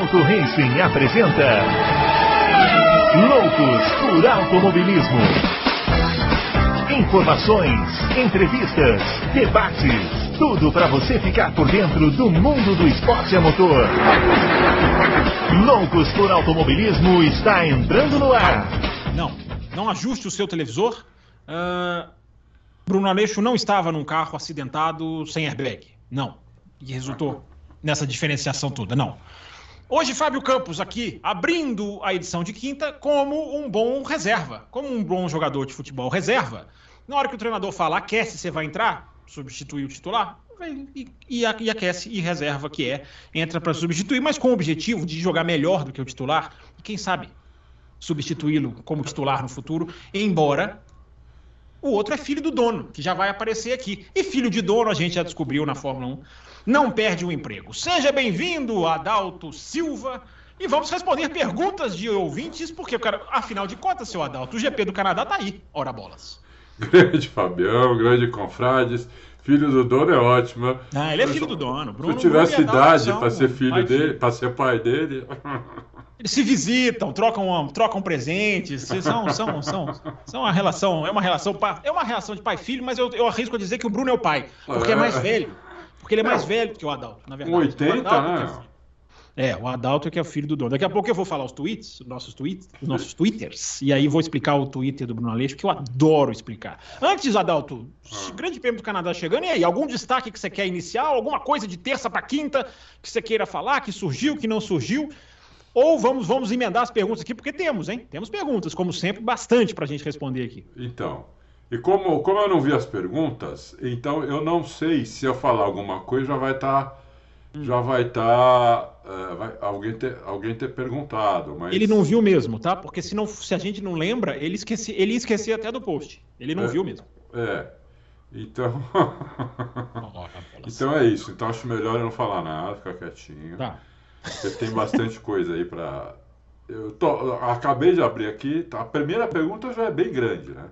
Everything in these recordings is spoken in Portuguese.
Adalto Racing apresenta Loucos por Automobilismo. Informações, entrevistas, debates, tudo para você ficar por dentro do mundo do esporte a motor. Loucos por Automobilismo está entrando no ar. Não, não ajuste o seu televisor. Uh, Bruno Aleixo não estava num carro acidentado sem airbag. Não. E resultou nessa diferenciação toda. Não. Hoje, Fábio Campos aqui, abrindo a edição de quinta como um bom reserva, como um bom jogador de futebol reserva. Na hora que o treinador fala aquece, você vai entrar, substituir o titular, e, e, e aquece e reserva, que é, entra para substituir, mas com o objetivo de jogar melhor do que o titular, e quem sabe substituí-lo como titular no futuro, embora o outro é filho do dono, que já vai aparecer aqui. E filho de dono, a gente já descobriu na Fórmula 1, não perde o emprego. Seja bem-vindo, Adalto Silva. E vamos responder perguntas de ouvintes, porque, cara, afinal de contas, seu Adalto, o GP do Canadá tá aí, ora bolas. Grande Fabião, grande confrades. Filho do dono é ótima. Ah, ele é filho do dono. Bruno, Se eu tivesse idade para ser filho dele, para ser pai dele. Eles se visitam, trocam, trocam presentes, são, são, são, são uma relação, é uma relação, é uma relação de pai filho, mas eu, eu arrisco a dizer que o Bruno é o pai, porque é, é mais velho. Porque ele é mais velho que o Adalto, na verdade. 80, né? É, o Adalto é que é o filho do dono. Daqui a pouco eu vou falar os tweets, os nossos tweets, os nossos twitters, e aí vou explicar o Twitter do Bruno Aleixo, que eu adoro explicar. Antes, Adalto, ah. grande prêmio do Canadá chegando, e aí, algum destaque que você quer iniciar, alguma coisa de terça para quinta que você queira falar, que surgiu, que não surgiu? Ou vamos, vamos emendar as perguntas aqui, porque temos, hein? Temos perguntas, como sempre, bastante para a gente responder aqui. Então, e como, como eu não vi as perguntas, então eu não sei se eu falar alguma coisa já vai estar. Tá. Já vai estar. Tá, uh, alguém, ter, alguém ter perguntado. Mas... Ele não viu mesmo, tá? Porque se, não, se a gente não lembra, ele, esqueci, ele esquecia até do post. Ele não é, viu mesmo. É. Então. então é isso. Então acho melhor eu não falar nada, ficar quietinho. Tá. Porque tem bastante coisa aí para. Eu, tô, acabei de abrir aqui. Tá? A primeira pergunta já é bem grande, né?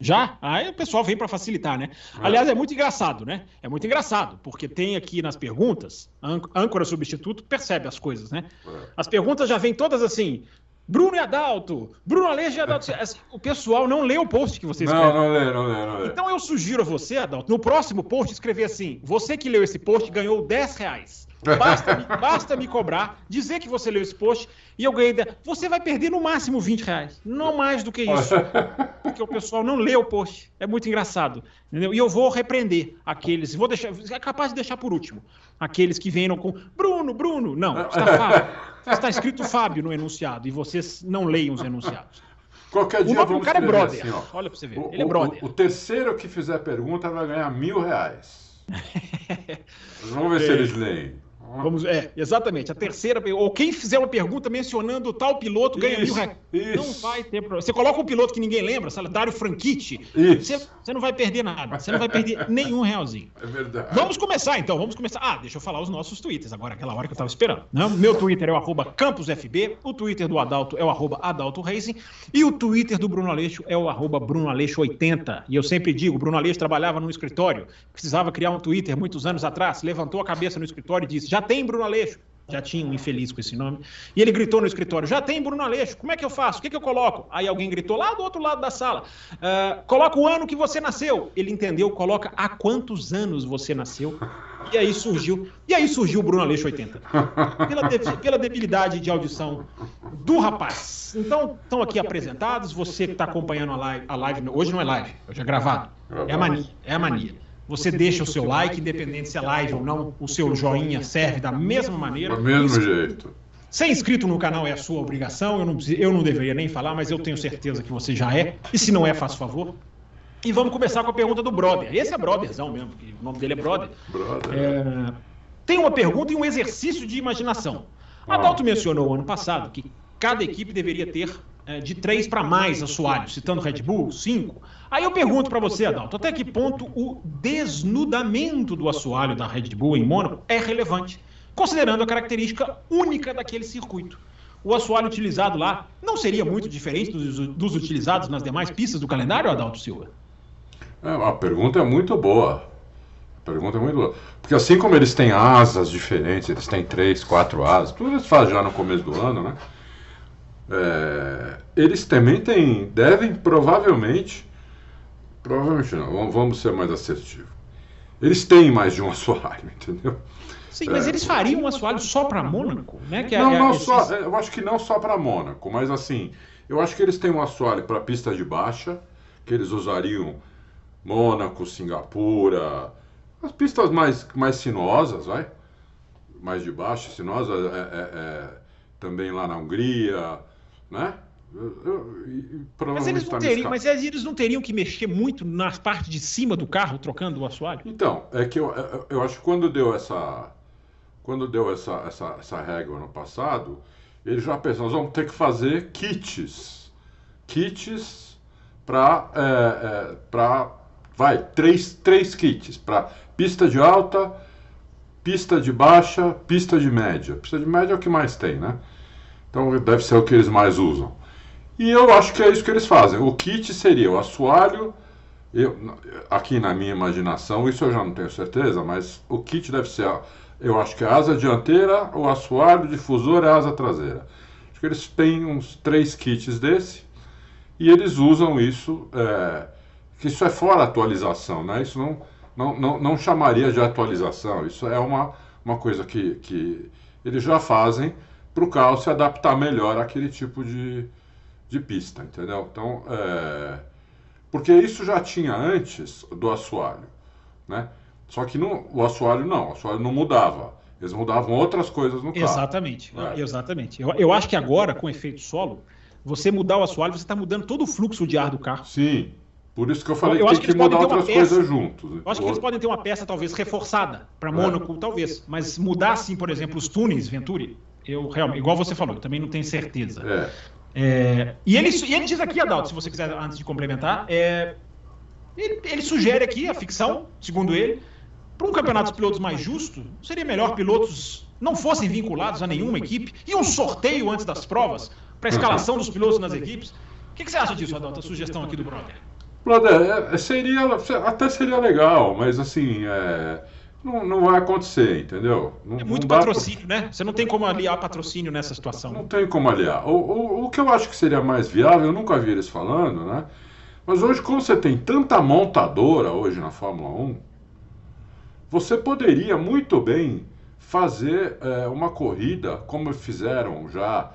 Já? Aí o pessoal vem para facilitar, né? É. Aliás, é muito engraçado, né? É muito engraçado, porque tem aqui nas perguntas, âncora substituto percebe as coisas, né? É. As perguntas já vêm todas assim: Bruno e Adalto, Bruno Alejo e Adalto. Assim, o pessoal não lê o post que você escreve. Não, não lê, não lê, não lê. Então eu sugiro a você, Adalto, no próximo post escrever assim: você que leu esse post ganhou 10 reais. Basta me, basta me cobrar, dizer que você leu esse post e eu ganhei. Você vai perder no máximo 20 reais. Não mais do que isso. Porque o pessoal não lê o post. É muito engraçado. Entendeu? E eu vou repreender aqueles. Vou deixar. É capaz de deixar por último. Aqueles que venham com Bruno, Bruno. Não, está Fábio. Está escrito Fábio no enunciado e vocês não leem os enunciados. Qualquer dia o nome do cara é brother. Assim, Olha para você ver. O, Ele é brother. O, o, terceiro que fizer pergunta vai ganhar mil reais. Vamos ver é. se eles leem. Vamos, é, exatamente. A terceira, ou quem fizer uma pergunta mencionando tal piloto ganha isso, mil reais. Não vai ter problema. Você coloca um piloto que ninguém lembra, Dário Franchitti, você, você, não vai perder nada. Você não vai perder nenhum realzinho. É verdade. Vamos começar então, vamos começar. Ah, deixa eu falar os nossos twitters agora, aquela hora que eu tava esperando. Né? Meu Twitter é o campusfb, o Twitter do Adalto é o Adalto Racing e o Twitter do Bruno Aleixo é o arroba Bruno Aleixo 80. E eu sempre digo, Bruno Aleixo trabalhava num escritório, precisava criar um Twitter muitos anos atrás, levantou a cabeça no escritório e disse: já tem Bruno Aleixo. Já tinha um infeliz com esse nome. E ele gritou no escritório: já tem Bruno Aleixo, como é que eu faço? O que, que eu coloco? Aí alguém gritou lá do outro lado da sala: uh, coloca o ano que você nasceu. Ele entendeu, coloca há quantos anos você nasceu. E aí surgiu, e aí surgiu o Bruno Aleixo 80. Pela, de, pela debilidade de audição do rapaz. Então, estão aqui apresentados. Você que está acompanhando a live, a live, hoje não é live, hoje é gravado. É a mania, é a mania. Você deixa o seu like, independente se é live ou não, o seu joinha serve da mesma maneira. Do mesmo jeito. Ser inscrito no canal é a sua obrigação, eu não, eu não deveria nem falar, mas eu tenho certeza que você já é. E se não é, faça favor. E vamos começar com a pergunta do brother. Esse é brotherzão mesmo, porque o nome dele é brother. Brother. É, tem uma pergunta e um exercício de imaginação. Adalto mencionou ano passado que cada equipe deveria ter de três para mais assoalhos, citando Red Bull, cinco. Aí eu pergunto para você, Adalto, até que ponto o desnudamento do assoalho da Red Bull em Mônaco é relevante, considerando a característica única daquele circuito? O assoalho utilizado lá não seria muito diferente dos, dos utilizados nas demais pistas do calendário, Adalto Silva? É, a pergunta é muito boa. pergunta é muito boa. Porque assim como eles têm asas diferentes, eles têm três, quatro asas, tudo eles fazem já no começo do ano, né? É, eles também têm, devem provavelmente, provavelmente não, vamos ser mais assertivos. Eles têm mais de um assoalho, entendeu? Sim, mas é, eles fariam um assoalho só para Mônaco, né? Que é, não, é, não só, eu acho que não só para Mônaco, mas assim, eu acho que eles têm um assoalho para pista de baixa, que eles usariam Mônaco, Singapura, as pistas mais, mais sinuosas, vai? Mais de baixo, sinuosa, é, é, é, também lá na Hungria, né? Eu, eu, mas, eles não teriam, mas eles não teriam que mexer muito na parte de cima do carro, trocando o assoalho? Então, é que eu, eu acho que quando deu essa. Quando deu essa, essa, essa regra ano passado, eles já pensaram, nós vamos ter que fazer kits. Kits para. É, é, vai, três, três kits para pista de alta, pista de baixa, pista de média. Pista de média é o que mais tem, né? Então deve ser o que eles mais usam. E eu acho que é isso que eles fazem. O kit seria o assoalho. Eu, aqui na minha imaginação, isso eu já não tenho certeza, mas o kit deve ser, eu acho que é a asa dianteira, o assoalho, o difusor e a asa traseira. Acho que eles têm uns três kits desse e eles usam isso. É, que isso é fora atualização, né? Isso não, não, não, não chamaria de atualização. Isso é uma, uma coisa que, que eles já fazem para o carro se adaptar melhor àquele tipo de, de pista, entendeu? Então, é... porque isso já tinha antes do assoalho, né? Só que no, o assoalho não, o assoalho não mudava. Eles mudavam outras coisas no carro. Exatamente, é. exatamente. Eu, eu acho que agora, com efeito solo, você mudar o assoalho, você está mudando todo o fluxo de ar do carro. Sim, por isso que eu falei eu que tem que, que mudar outras peça, coisas juntos. Eu acho que eles podem ter uma peça talvez reforçada para Mônaco, é. talvez. Mas mudar, assim, por exemplo, os túneis, Venturi, eu realmente, igual você falou, também não tenho certeza. É. É, e, ele, e ele diz aqui, Adalto, se você quiser, antes de complementar, é, ele, ele, sugere aqui a ficção, segundo ele, para um campeonato de pilotos mais justo, seria melhor pilotos não fossem vinculados a nenhuma equipe e um sorteio antes das provas para a escalação dos pilotos nas equipes. O que, que você acha disso, Adalto? A sugestão aqui do Brother. Brother, é, seria, até seria legal, mas assim, é, não, não vai acontecer, entendeu? Não, é muito patrocínio, pra... né? Você não tem como aliar patrocínio nessa situação. Não tem como aliar. O, o, o que eu acho que seria mais viável, eu nunca vi eles falando, né? Mas hoje, como você tem tanta montadora hoje na Fórmula 1, você poderia muito bem fazer é, uma corrida como fizeram já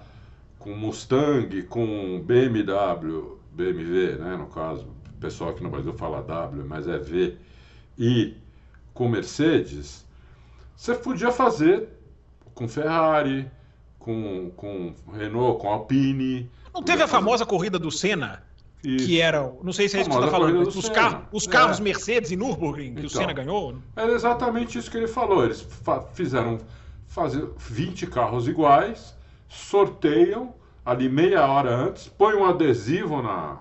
com Mustang, com BMW, BMW, né, no caso, pessoal aqui no Brasil fala W, mas é V, e com Mercedes, você podia fazer com Ferrari, com, com Renault, com Alpine. Não teve a famosa corrida do Senna? Isso. Que era, não sei se é isso que você está falando, os, os carros é. Mercedes e Nürburgring que então, o Senna ganhou? Era exatamente isso que ele falou. Eles fizeram fazer 20 carros iguais, sorteiam ali meia hora antes, põe um adesivo na,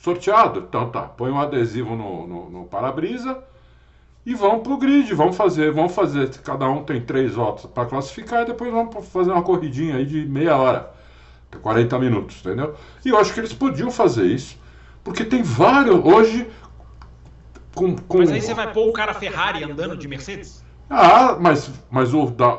sorteado. Então tá, põe um adesivo no, no, no para-brisa e vão pro grid, vão fazer, vão fazer, cada um tem três votos para classificar e depois vão fazer uma corridinha aí de meia hora, 40 minutos, entendeu? E eu acho que eles podiam fazer isso, porque tem vários, hoje... Com, com... Mas aí você vai pôr o cara Ferrari andando de Mercedes? Ah, mas, mas o, da,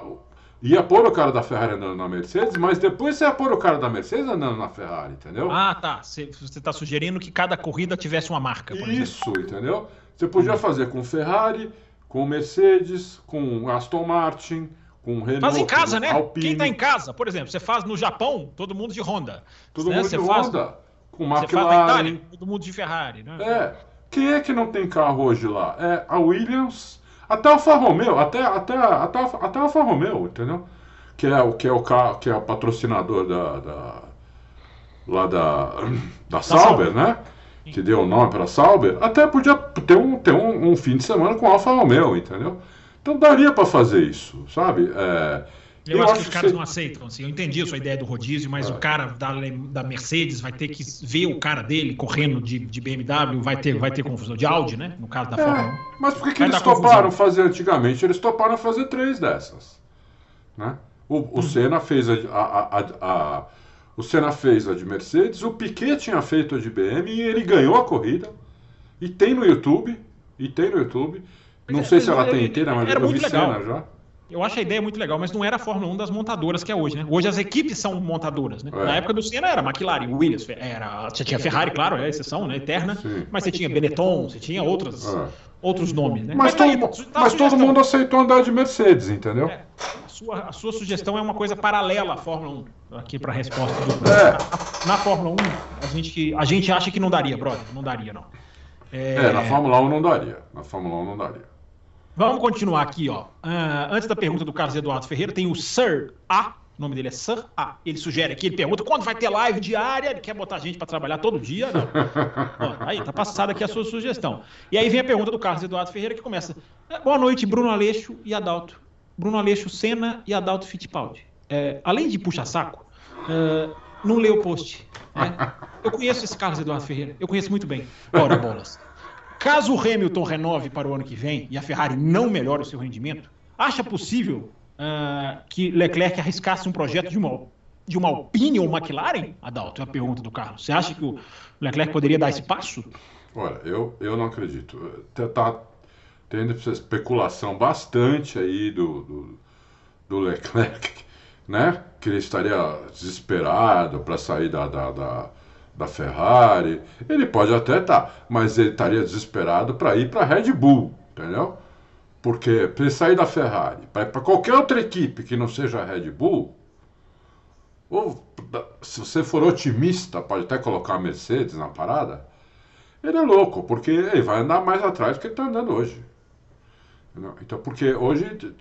ia pôr o cara da Ferrari andando na Mercedes, mas depois você ia pôr o cara da Mercedes andando na Ferrari, entendeu? Ah, tá. Você está sugerindo que cada corrida tivesse uma marca, Isso, exemplo. entendeu? Você podia fazer com Ferrari, com Mercedes, com Aston Martin, com Renault. Faz em casa, né? Alpine. Quem está em casa, por exemplo, você faz no Japão, todo mundo de Honda. Todo né? mundo você de faz... Honda. Com McLaren. Você faz na Itália, todo mundo de Ferrari, né? É. Quem é que não tem carro hoje lá? É a Williams até o Alfa Romeo, até, até, até, até o Alfa Romeo, entendeu? Que é o que é o que é o patrocinador da, da lá da, da Sauber, né? Que deu o nome para Sauber. Até podia ter um, ter um, um fim de semana com Alfa Romeo, entendeu? Então daria para fazer isso, sabe? É, eu, eu acho, que os caras não aceitam. Assim. Eu entendi a sua ideia do rodízio, mas é. o cara da, da Mercedes vai ter que ver o cara dele correndo de, de BMW, vai ter, vai ter confusão. De Audi, né? No caso da é, Fórmula 1. Mas por que, que eles toparam confusão. fazer antigamente? Eles toparam fazer três dessas. Né? O, o hum. Senna fez a, a, a, a, o Senna fez a de Mercedes, o Piquet tinha feito a de BM e ele ganhou a corrida. E tem no YouTube, e tem no YouTube. Não sei se ela tem inteira, mas era eu vi muito legal. cena já. Eu acho a ideia muito legal, mas não era a Fórmula 1 das montadoras que é hoje, né? Hoje as equipes são montadoras, né? É. Na época do Senna era McLaren, Williams, era, você tinha Ferrari, claro, é a exceção, né? Eterna, Sim. mas você tinha Benetton, você tinha outras, É. outros nomes, né? Mas, tá aí, todo, tá- tá mas todo mundo aceitou andar de Mercedes, entendeu? É, sua, a sua sugestão é uma coisa paralela à Fórmula 1, aqui para a resposta do. É. Na, na Fórmula 1, a gente, a gente acha que não daria, brother, não daria, não. É, na Fórmula 1 não daria. Na Fórmula 1 não daria. Vamos continuar aqui, ó. Ah, antes da pergunta do Carlos Eduardo Ferreira, tem o Sir A. O nome dele é Sir A. Ele sugere aqui, ele pergunta quando vai ter live diária. Ele quer botar gente para trabalhar todo dia. Não. Ó, aí, tá passada aqui a sua sugestão. E aí vem a pergunta do Carlos Eduardo Ferreira que começa. "É, Boa noite, Bruno Aleixo e Adalto. Bruno Aleixo Senna e Adalto Fittipaldi. É, além de puxa-saco, é, não lê o post. né? Eu conheço esse Carlos Eduardo Ferreira. Eu conheço muito bem. Ora, bolas. Caso o Hamilton renove para o ano que vem e a Ferrari não melhore o seu rendimento, acha possível ah, que Leclerc arriscasse um projeto de uma, de uma Alpine ou McLaren? Adalto, é a pergunta do Carlos. Você acha que o Leclerc poderia dar esse passo? Olha, eu, eu não acredito. Tá, tá tendo essa especulação bastante aí do, do, do Leclerc, né? Que ele estaria desesperado para sair da, da, da, da Ferrari. Ele pode até estar, mas ele estaria desesperado para ir para a Red Bull, entendeu? Porque para ele sair da Ferrari, para qualquer outra equipe que não seja a Red Bull, ou se você for otimista, pode até colocar a Mercedes na parada. Ele é louco, porque ele vai andar mais atrás do que ele está andando hoje. Entendeu? Então, porque hoje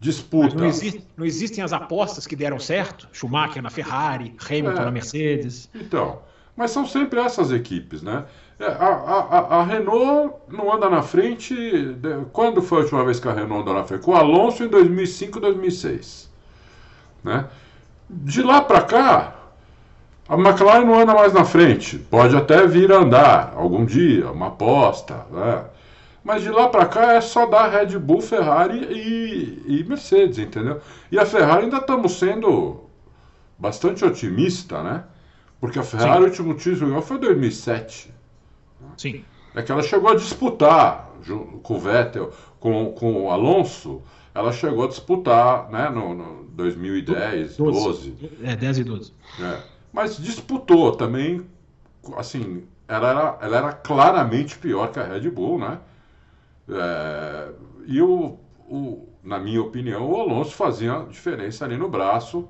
disputa. não, existe- não existem as apostas que deram certo? Schumacher na Ferrari, Hamilton É. na Mercedes. Então, mas são sempre essas equipes, né? É, A, a, a- Renault não anda na frente. Quando foi a última vez que a Renault andou na frente? Com o Alonso em 2005, 2006. Né? De lá para cá, a McLaren não anda mais na frente. Pode até vir a andar algum dia, uma aposta. Né? Mas de lá para cá é só dar Red Bull, Ferrari e, e Mercedes, entendeu? E a Ferrari ainda estamos sendo bastante otimista, né? Porque a Ferrari, o último título ganhou foi em 2007. Sim. É que ela chegou a disputar com o Vettel, com, com o Alonso, ela chegou a disputar, né, no, no 2010, 12. É, 10 e 12. né? Mas disputou também, assim, ela era, ela era claramente pior que a Red Bull, né? É, e o, o, na minha opinião, o Alonso fazia diferença ali no braço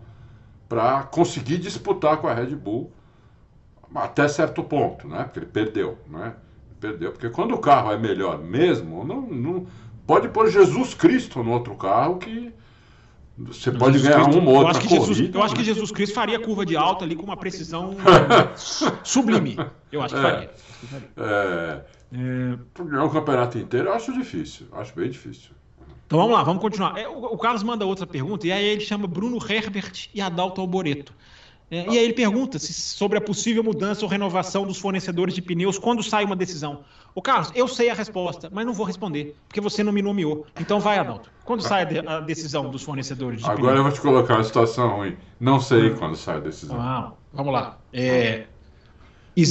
para conseguir disputar com a Red Bull até certo ponto, né? Porque ele perdeu, né? Perdeu, porque quando o carro é melhor mesmo, não, não pode pôr Jesus Cristo no outro carro que você pode Jesus ganhar Cristo- uma eu outra acho que Jesus, corrida. eu acho que? Jesus Cristo faria curva de alta ali com uma precisão sublime. Eu acho que É. faria. É, É, ganhar o campeonato inteiro eu acho difícil. Acho bem difícil. Então vamos lá, vamos continuar. É, o, o Carlos manda outra pergunta, e aí ele chama Bruno Herbert e Adalto Alboreto. É, e aí ele pergunta se- sobre a possível mudança ou renovação dos fornecedores de pneus quando sai uma decisão. Ô Carlos, eu sei a resposta, mas não vou responder, porque você não me nomeou. Então vai, Adalto. Quando sai a, de- a decisão dos fornecedores de Agora eu pneus? vou te colocar uma situação ruim. Não sei quando sai a decisão. Ah, vamos lá. É,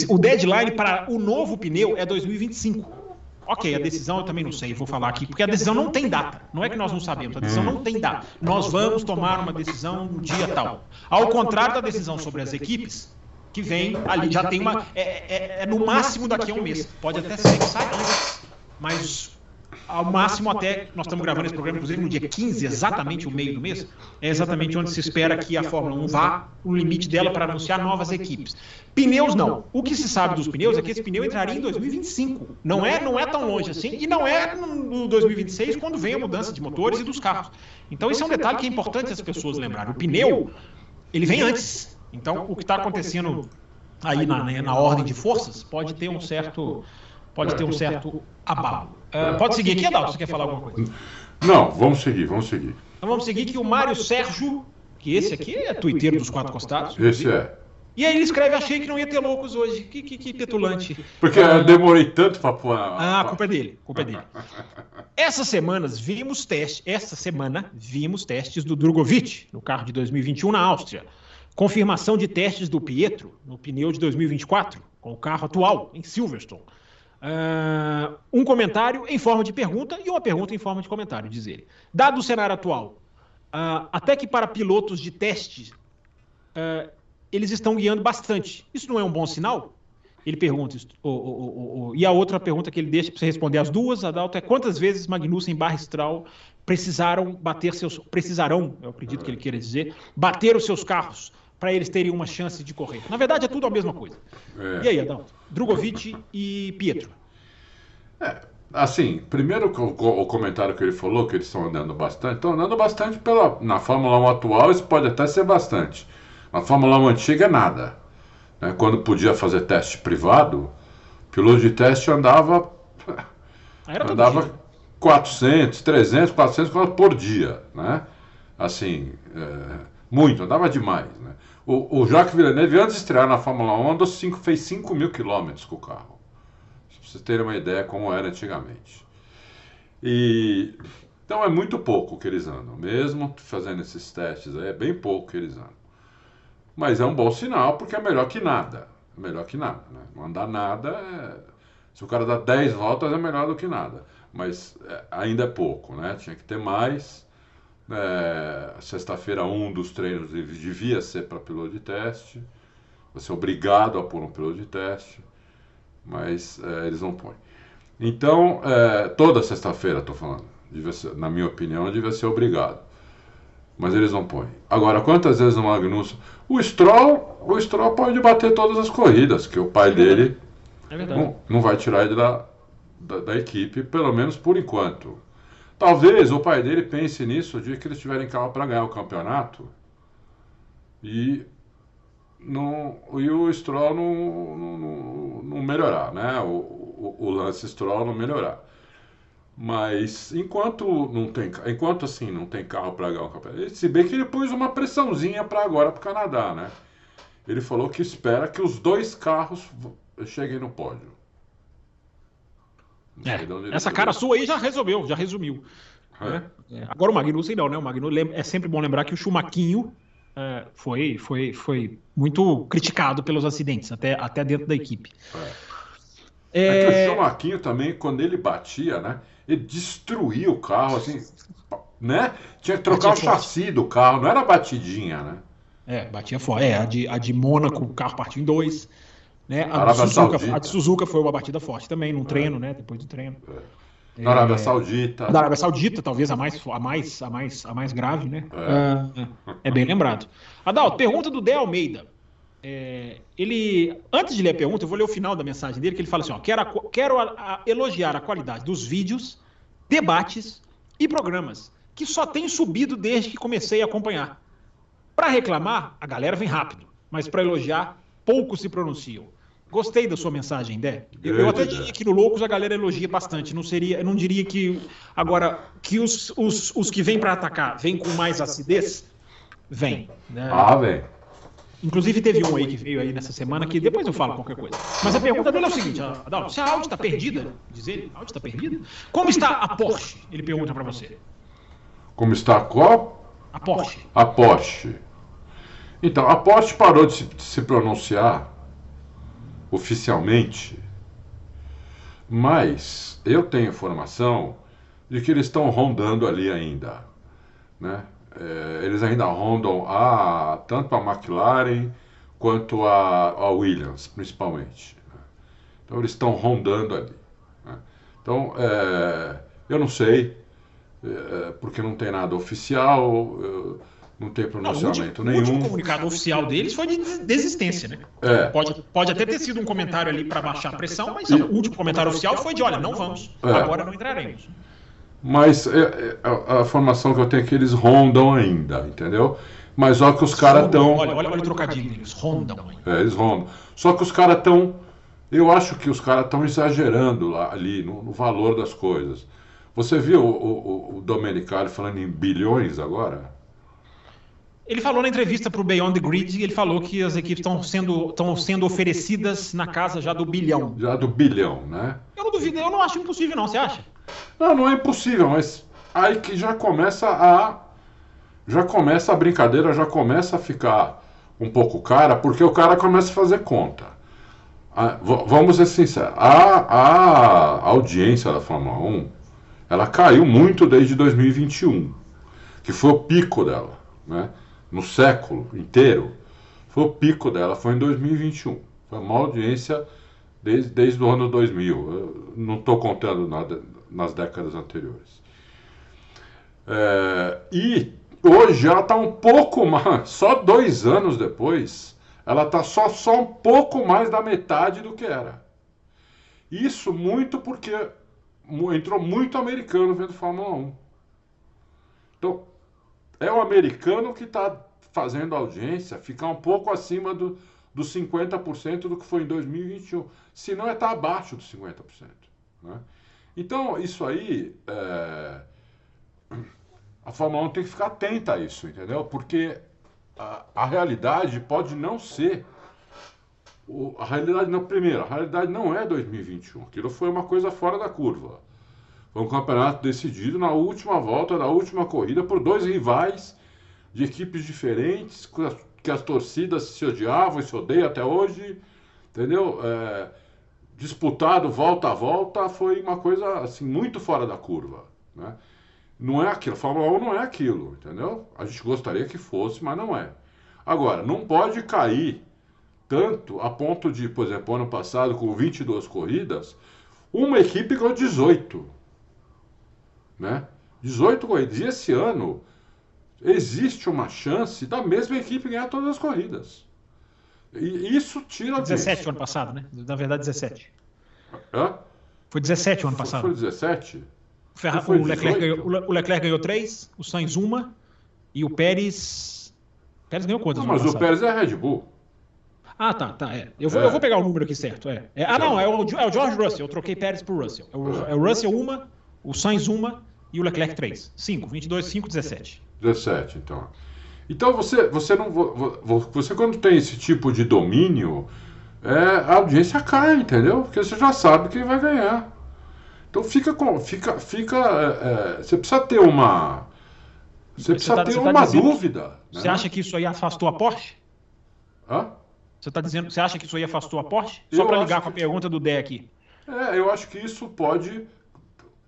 o deadline para o novo pneu é 2025. Ok, a decisão eu também não sei, vou falar aqui, porque a decisão não tem data. Não é que nós não sabemos, a decisão não tem data. Nós vamos tomar uma decisão no dia tal. Ao contrário da decisão sobre as equipes, que vem ali, já tem uma. É, é- é no máximo daqui a um mês. Pode até ser que saia antes, mas ao máximo até. Nós estamos gravando esse programa, inclusive, no dia 15, exatamente o meio do mês. É exatamente onde se espera que a Fórmula 1 vá, o limite dela para anunciar novas equipes. Pneus não. O que se sabe dos pneus é que esse pneu entraria em 2025. Não é, não é tão longe assim, e não é no 2026 quando vem a mudança de motores e dos carros. Então, esse é um detalhe que é importante as pessoas lembrarem. O pneu, ele vem antes. Então, o que está acontecendo aí na, na ordem de forças pode ter um certo, pode ter um certo abalo. Ah, pode seguir aqui, Adalto? Você quer falar alguma coisa? Não, vamos seguir, vamos seguir. Então vamos seguir que o Mário Sérgio, que esse aqui é tuiteiro dos quatro costados. Esse é. E aí ele escreve, achei que não ia ter loucos hoje. Que, que, que petulante. Porque eu demorei tanto para pôr. Ah, a culpa é dele, culpa é dele. Essas semanas vimos testes, essa semana vimos testes do Drogovic no carro de 2021 na Áustria. Confirmação de testes do Pietro no pneu de 2024 com o carro atual em Silverstone. Uh, um comentário em forma de pergunta e uma pergunta em forma de comentário, diz ele. Dado o cenário atual, uh, até que para pilotos de teste, uh, eles estão guiando bastante. Isso não é um bom sinal? Ele pergunta. Oh, oh, oh, e a outra pergunta que ele deixa para você responder as duas, Adalto, é quantas vezes Magnussen barra Stroll precisaram bater seus. Precisarão, eu acredito que ele queira dizer, bater os seus carros para eles terem uma chance de correr. Na verdade, é tudo a mesma coisa. É. E aí, Adalto? Drogovic e Pietro. É, assim, primeiro o, comentário que ele falou, que eles estão andando bastante, estão andando bastante pela, na Fórmula 1 atual, isso pode até ser bastante. Na Fórmula 1 antiga nada. Né? Quando podia fazer teste privado, o piloto de teste andava. Era andava 400, 300, 400 km por dia. Né? Assim, é, muito, andava demais. Né? O, o Jacques Villeneuve, antes de estrear na Fórmula 1, andou cinco, fez 5 mil quilômetros com o carro. Pra vocês terem uma ideia como era antigamente. E então é muito pouco que eles andam, mesmo fazendo esses testes aí, é bem pouco que eles andam. Mas é um bom sinal porque é melhor que nada. É melhor que nada. Né? Não andar nada é... Se o cara dá 10 voltas é melhor do que nada. Mas é, ainda é pouco, né? Tinha que ter mais. É, Sexta-feira, um dos treinos devia ser para piloto de teste. Você é obrigado a pôr um piloto de teste. Mas é, eles não põem. Então, é, toda sexta-feira, estou falando. Ser, na minha opinião, devia ser obrigado. Mas eles não põem. Agora, quantas vezes o Magnussen. O Stroll, o Stroll pode bater todas as corridas, que o pai é dele é não, não vai tirar ele da, da, da, equipe, pelo menos por enquanto. Talvez o pai dele pense nisso o dia que eles tiverem carro para ganhar o campeonato e, não, e o Stroll não, não, não melhorar, né? O, o, o lance Stroll não melhorar. Mas enquanto não tem, enquanto assim não tem carro para ganhar o campeonato, se bem que ele pôs uma pressãozinha para agora para o Canadá, né? Ele falou que espera que os dois carros cheguem no pódio. É, essa cara sua aí já resolveu, já resumiu. É. Né? É, agora o Magnussen não, né? O Magnussen é sempre bom lembrar que o Chumaquinho é, foi, foi, foi muito criticado pelos acidentes, até, até dentro da equipe. É. é que o Chumaquinho também, quando ele batia, né? Ele destruía o carro, assim, né? Tinha que trocar batia o chassi forte. do carro, não era batidinha, né? É, batia fora. É, a de, a de Mônaco, o carro partiu em dois. Né? A, de Suzuka, a de Suzuka foi uma batida forte também, num é. treino, né? Depois do treino. É. Na Arábia Saudita. Na Arábia Saudita, talvez a mais, a mais, a mais, a mais grave, né? É, é bem lembrado. Adal, pergunta do De Almeida. É, ele, antes de ler a pergunta, eu vou ler o final da mensagem dele, que ele fala assim: ó, quero, a, quero a elogiar a qualidade dos vídeos, debates e programas, que só tem subido desde que comecei a acompanhar. Para reclamar, a galera vem rápido, mas para elogiar, poucos se pronunciam. Gostei da sua mensagem, Dé. Eu, eu, até diria que no Loucos a galera elogia bastante. Não seria, eu não diria que agora que os, os, os que vêm para atacar vêm com mais acidez, vem. Né? Ah, vem. Inclusive teve um aí que veio aí nessa semana que depois eu falo qualquer coisa. Mas a pergunta dele é o seguinte, Adalto, se a Audi está perdida, diz ele, a Audi está perdida, como está a Porsche? Ele pergunta para você. Como está qual? A Porsche. A Porsche. Então, a Porsche parou de se, de se pronunciar oficialmente, mas eu tenho informação de que eles estão rondando ali ainda, né? é, eles ainda rondam a, tanto a McLaren quanto a, a Williams, principalmente. Né? Então eles estão rondando ali. Né? Então é, eu não sei, é, porque não tem nada oficial, não tem pronunciamento não, o último, nenhum. O último comunicado oficial deles foi de desistência, né? É. Pode, pode até ter sido um comentário ali para baixar a pressão, mas e... o último comentário oficial foi de: olha, não vamos, é. agora não entraremos. Mas é, é, a, a, formação que eu tenho é que eles rondam ainda, entendeu? Mas só que os caras estão. Olha, olha, olha o trocadilho, eles rondam. É, eles rondam. Só que os caras estão. Eu acho que os caras estão exagerando lá, ali no, no, valor das coisas. Você viu o, o, o Domenicali falando em bilhões agora? Ele falou na entrevista para o Beyond the Grid, ele falou que as equipes estão sendo, sendo oferecidas na casa já do bilhão. Já do bilhão, né? Eu não duvido, eu não acho impossível não, você acha? Não, não é impossível, mas aí que já começa a. Já começa a brincadeira, já começa a ficar um pouco cara, porque o cara começa a fazer conta. a, vamos ser sinceros, a, a audiência da Fórmula 1 ela caiu muito desde 2021, que foi o pico dela, né? No século inteiro, foi o pico dela, foi em 2021. Foi uma audiência desde, desde o ano 2000. Eu não estou contando nada nas décadas anteriores. É, e hoje ela está um pouco mais, só dois anos depois, ela está só, só um pouco mais da metade do que era. Isso muito porque entrou muito americano vendo Fórmula 1. Então, é o americano que está fazendo audiência ficar um pouco acima do, dos 50% do que foi em 2021. Se não, é estar tá abaixo dos 50%. Né? Então, isso aí, é... a Fórmula 1 tem que ficar atenta a isso, entendeu? Porque a, a realidade pode não ser. O, a realidade não, primeiro, a realidade não é 2021. Aquilo foi uma coisa fora da curva. Foi um campeonato decidido na última volta da última corrida por dois rivais de equipes diferentes, que as torcidas se odiavam e se odeiam até hoje, entendeu? É, disputado volta a volta foi uma coisa assim muito fora da curva, né? Não é aquilo, a Fórmula 1 não é aquilo, entendeu? A gente gostaria que fosse, mas não é. Agora, não pode cair tanto a ponto de, por exemplo, ano passado, com 22 corridas, uma equipe ganhou 18. Né? 18 corridas. E esse ano, existe uma chance da mesma equipe ganhar todas as corridas. E isso tira. 17 o ano passado, né? Na verdade, 17. Hã? Foi 17 o ano passado. Foi 17? Ferra... Foi o, Leclerc ganhou, o Leclerc ganhou 3, o Sainz uma e o Pérez. O Pérez ganhou quantas? Não, mas o Pérez é Red Bull. Ah, tá, tá. É. Eu, vou, é. eu vou pegar o número aqui certo. É. é ah, não, é o, é o George Russell. Eu troquei Pérez por Russell. É o, é o Russell uma, o Sainz uma e o Leclerc 3. 5, 22, 5, 17. 17, então. Então você, você não. Você quando tem esse tipo de domínio, é, a audiência cai, entendeu? Porque você já sabe quem vai ganhar. Então fica com. Fica, fica, é, é você precisa ter uma. Você precisa você tá, ter uma tá dizendo, dúvida. Né? Você acha que isso aí afastou a Porsche? Hã? Você está dizendo, você acha que isso aí afastou a Porsche? Só para ligar com a pergunta do Dé aqui. É, eu acho que isso pode.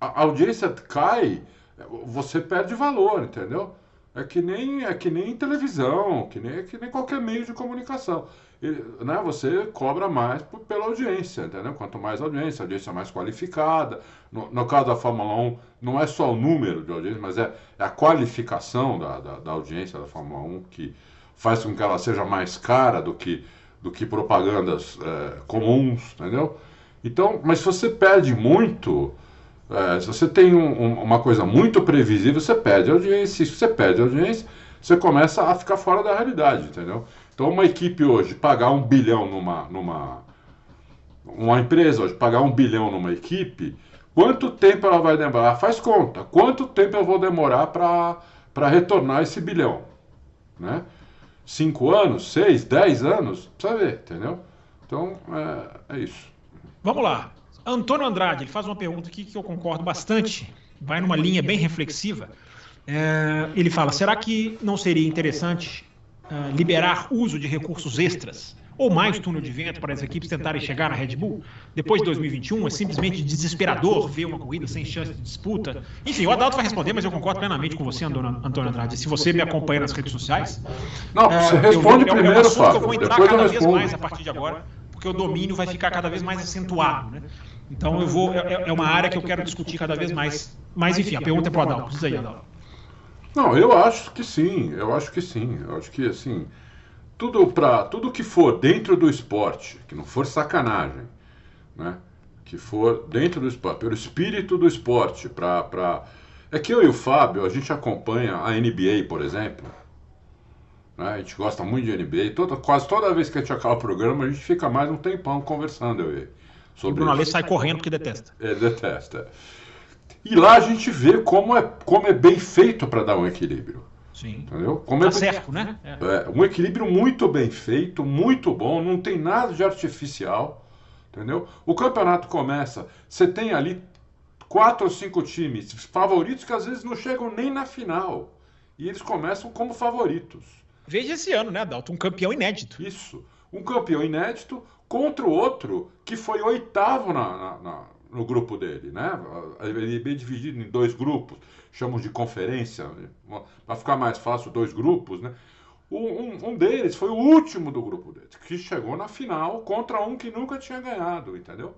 A audiência cai você perde valor, entendeu? É que nem é que nem televisão, que nem, é que nem qualquer meio de comunicação. E, né, você cobra mais por, pela audiência, entendeu? Quanto mais audiência, a audiência mais qualificada. No, no, caso da Fórmula 1, não é só o número de audiência, mas é, é a qualificação da, da, da, audiência da Fórmula 1 que faz com que ela seja mais cara do que, do que propagandas é, comuns, entendeu? Então, mas se você perde muito, é, se você tem um, um, uma coisa muito previsível, você perde audiência. Se você perde audiência, você começa a ficar fora da realidade, entendeu? Então, uma equipe hoje pagar um bilhão numa, numa uma empresa hoje pagar um bilhão numa equipe, quanto tempo ela vai demorar? Faz conta. Quanto tempo eu vou demorar para retornar esse bilhão? Né? Cinco anos? Seis? Dez anos? Precisa ver, entendeu? Então, é, é isso. Vamos lá. Antônio Andrade, ele faz uma pergunta aqui que eu concordo bastante, vai numa linha bem reflexiva. É, ele fala: será que não seria interessante uh, liberar uso de recursos extras ou mais túnel de vento para as equipes tentarem chegar na Red Bull? Depois de 2021, é simplesmente desesperador ver uma corrida sem chance de disputa. Enfim, o Adalto vai responder, mas eu concordo plenamente com você, Antônio Andrade. Se você me acompanha nas redes sociais. Não, você responde eu, primeiro, é um Fábio. que eu vou entrar cada vez mais a partir de agora, porque o domínio vai ficar cada vez mais acentuado. Né? Então eu vou. É, é, uma área que eu quero discutir cada vez mais. Mas enfim, a pergunta é para o Adalto. Diz aí. Não, eu acho que sim, eu acho que sim. Eu acho que assim, tudo para tudo que for dentro do esporte, que não for sacanagem, né? Que for dentro do esporte, pelo espírito do esporte, para pra... é que eu e o Fábio, a gente acompanha a NBA, por exemplo. Né? A gente gosta muito de NBA. Toda, quase toda vez que a gente acaba o programa, a gente fica mais um tempão conversando, eu e ele. Sobre o Bruno Aleixo sai correndo porque detesta. É, detesta. E lá a gente vê como é, como é bem feito para dar um equilíbrio. Sim. Entendeu? Como tá é certo, né? É. é. um equilíbrio muito bem feito, muito bom, não tem nada de artificial. Entendeu? O campeonato começa, você tem ali quatro ou cinco times favoritos que às vezes não chegam nem na final. E eles começam como favoritos. Veja esse ano, né, Adalto? Um campeão inédito. Isso. Um campeão inédito, contra o outro que foi oitavo na, na, na, no grupo dele, né? Ele é bem dividido em dois grupos, chamamos de conferência, para ficar mais fácil, dois grupos, né? Um, um, deles foi o último do grupo dele, que chegou na final contra um que nunca tinha ganhado, entendeu?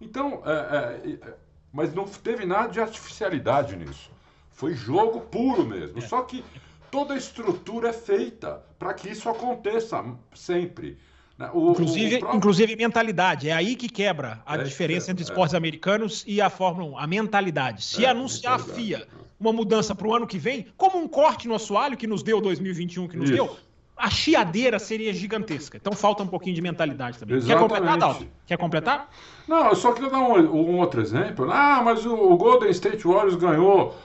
Então, é, é, é, mas não teve nada de artificialidade nisso. Foi jogo puro mesmo. É. Só que toda a estrutura é feita para que isso aconteça sempre. Né? O, inclusive, o próprio... inclusive mentalidade. É aí que quebra a é, diferença entre é. esportes americanos e a Fórmula 1. A mentalidade. Se anunciar a FIA uma mudança para o ano que vem, como um corte no assoalho que nos deu 2021, que nos Isso. deu, a chiadeira seria gigantesca. Então falta um pouquinho de mentalidade também. Exatamente. Quer completar, Dalton? Quer completar? Não, eu só queria dar um, um outro exemplo. Ah, mas o, o, Golden State Warriors ganhou,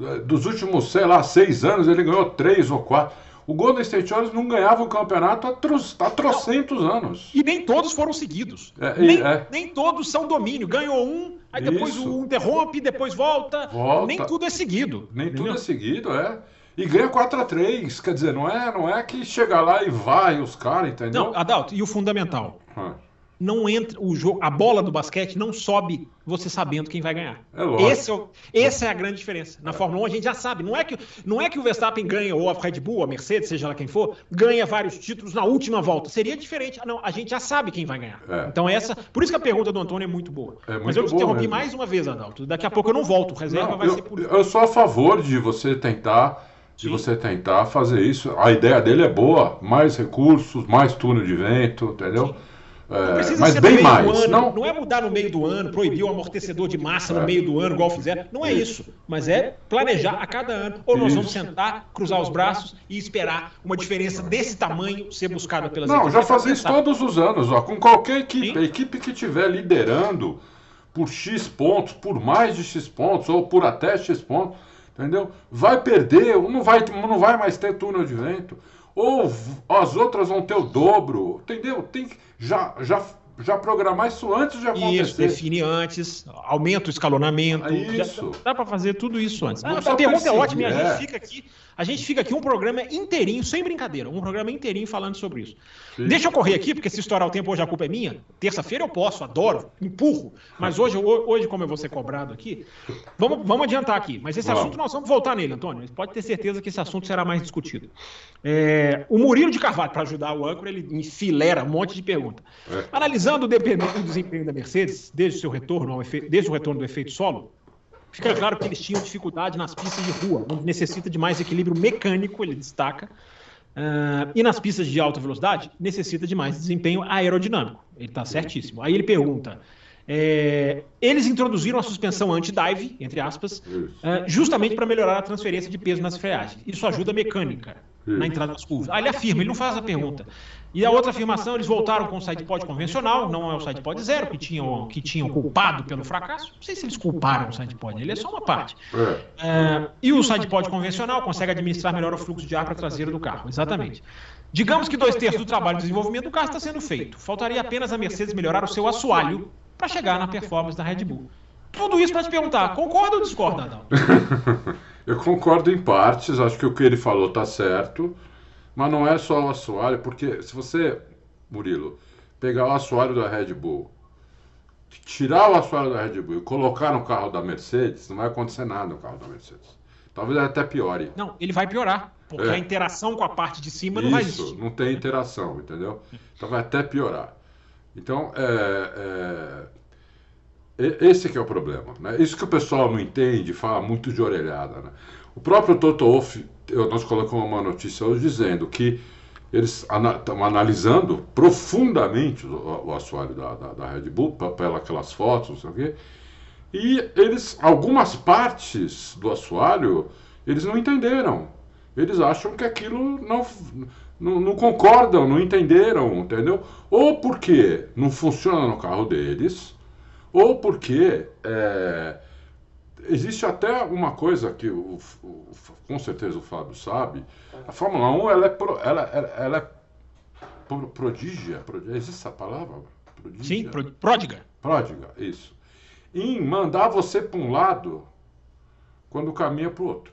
eh, dos últimos, sei lá, seis anos, ele ganhou três ou quatro. O Golden State Warriors não ganhava o campeonato há, tro, há trocentos anos. E nem todos foram seguidos. É, nem, é. nem todos são domínio. Ganhou um, aí depois Isso. o interrompe, depois volta. volta. Nem tudo é seguido. Nem entendeu? tudo é seguido, é. E ganha 4 a 3 Quer dizer, não é, não é que chega lá e vai os caras, entendeu? Não, Adalto, e o fundamental? Ah não entra o jogo, a bola do basquete não sobe você sabendo quem vai ganhar. É Esse é essa é a grande diferença. Na Fórmula 1 a gente já sabe. Não é que, não é que o Verstappen ganha, ou a Red Bull, a Mercedes, seja lá quem for, ganha vários títulos na última volta. Seria diferente. Não, a gente já sabe quem vai ganhar. É. Então essa, por isso que a pergunta do Antônio é muito boa. É muito Mas eu te interrompi mesmo. mais uma vez, Adalto. Daqui a pouco eu não volto. Reserva não, vai eu, ser por Eu sou a favor de você tentar de você tentar fazer isso. A ideia dele é boa, mais recursos, mais túnel de vento, entendeu? Sim. É, mas bem mais. Ano, não... não é mudar no meio do ano, proibir o amortecedor de massa no é. meio do ano, igual fizeram. Não é isso. Mas é planejar a cada ano. Ou nós vamos sentar, cruzar os braços e esperar uma diferença desse tamanho ser buscada pelas Não, equipes. já fazer isso todos os anos. Ó, com qualquer equipe, a equipe que estiver liderando por X pontos, por mais de X pontos, ou por até X pontos, entendeu? Vai perder, não vai, não vai mais ter túnel de vento. Ou as outras vão ter o dobro, entendeu? Tem que já, já, já programar isso antes de acontecer. Isso, define antes, aumenta o escalonamento. É isso. Já, dá para fazer tudo isso antes. Não, a pergunta é ótima e a gente é. fica aqui. A gente fica aqui um programa inteirinho, sem brincadeira, um programa inteirinho falando sobre isso. Sim. Deixa eu correr aqui, porque se estourar o tempo hoje a culpa é minha. Terça-feira eu posso, adoro, empurro. Mas hoje, hoje como eu vou ser cobrado aqui, vamos, vamos adiantar aqui. Mas esse assunto nós vamos voltar nele, Antônio. Pode ter certeza que esse assunto será mais discutido. É, o Murilo de Carvalho, para ajudar o âncora, ele enfilera um monte de perguntas. É. Analisando o, o desempenho da Mercedes, desde o seu retorno, desde o retorno do efeito solo, Fica claro que eles tinham dificuldade nas pistas de rua, onde necessita de mais equilíbrio mecânico, ele destaca. Uh, e nas pistas de alta velocidade, necessita de mais desempenho aerodinâmico. Ele está certíssimo. Aí ele pergunta: é, eles introduziram a suspensão anti-dive, entre aspas, uh, justamente para melhorar a transferência de peso nas freagens. Isso ajuda a mecânica na entrada das curvas. Aí ele afirma, ele não faz a pergunta. E a outra afirmação, eles voltaram com o sidepod convencional, não é o sidepod zero, que tinham, que tinham culpado pelo fracasso. Não sei se eles culparam o sidepod, ele é só uma parte. É, e o sidepod convencional consegue administrar melhor o fluxo de ar para a traseira do carro, exatamente. Digamos que dois terços do trabalho de desenvolvimento do carro está sendo feito. Faltaria apenas a Mercedes melhorar o seu assoalho para chegar na performance da Red Bull. Tudo isso para te perguntar, concorda ou discorda, Adão? Eu concordo em partes, acho que o que ele falou está certo, mas não é só o assoalho, porque se você, Murilo, pegar o assoalho da Red Bull, tirar o assoalho da Red Bull e colocar no carro da Mercedes, não vai acontecer nada no carro da Mercedes. Talvez até piore. Não, ele vai piorar, porque é. a interação com a parte de cima não Isso, vai existir. não tem interação, entendeu? Então vai até piorar. Então, é, é esse que é o problema. Né? Isso que o pessoal não entende, fala muito de orelhada. Né? O próprio Toto Wolff, nós colocamos uma notícia hoje dizendo que eles estão analisando profundamente o, o assoalho da, da, da, Red Bull, pelas fotos, não sei o quê, e eles, algumas partes do assoalho, eles não entenderam. Eles acham que aquilo não, não, não concordam, não entenderam, entendeu? Ou porque não funciona no carro deles, ou porque é, existe até uma coisa que o, o, com certeza o Fábio sabe, a Fórmula 1 ela é, pro, ela, ela, é pro, prodígia, prodígia, existe essa palavra? Prodígia? Sim, pródiga. Pródiga, isso. Em mandar você para um lado quando caminha para o outro.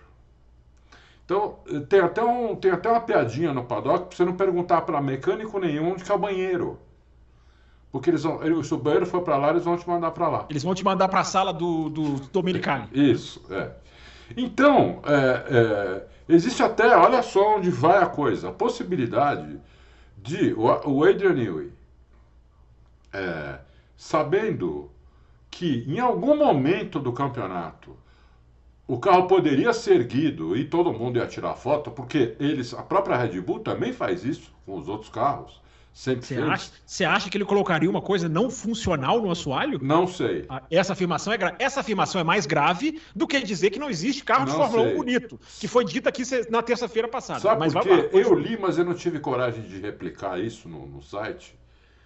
Então, tem até, um, tem até uma piadinha no paddock para você não perguntar para mecânico nenhum onde que é o banheiro. Porque eles vão, ele, se o banheiro for para lá, eles vão te mandar para lá. Eles vão te mandar para a sala do, do Dominicali. Isso, é. Então, é, é, existe até, olha só onde vai a coisa, a possibilidade de o Adrian Newey, é, sabendo que em algum momento do campeonato o carro poderia ser erguido e todo mundo ia tirar foto, porque eles, a própria Red Bull também faz isso com os outros carros. Você acha, acha que ele colocaria uma coisa não funcional no assoalho? Não sei. Ah, essa afirmação é, essa afirmação é mais grave do que dizer que não existe carro não de Fórmula sei. 1 bonito, que foi dito aqui na terça-feira passada. Sabe mas por quê? Eu li, mas eu não tive coragem de replicar isso no, no site.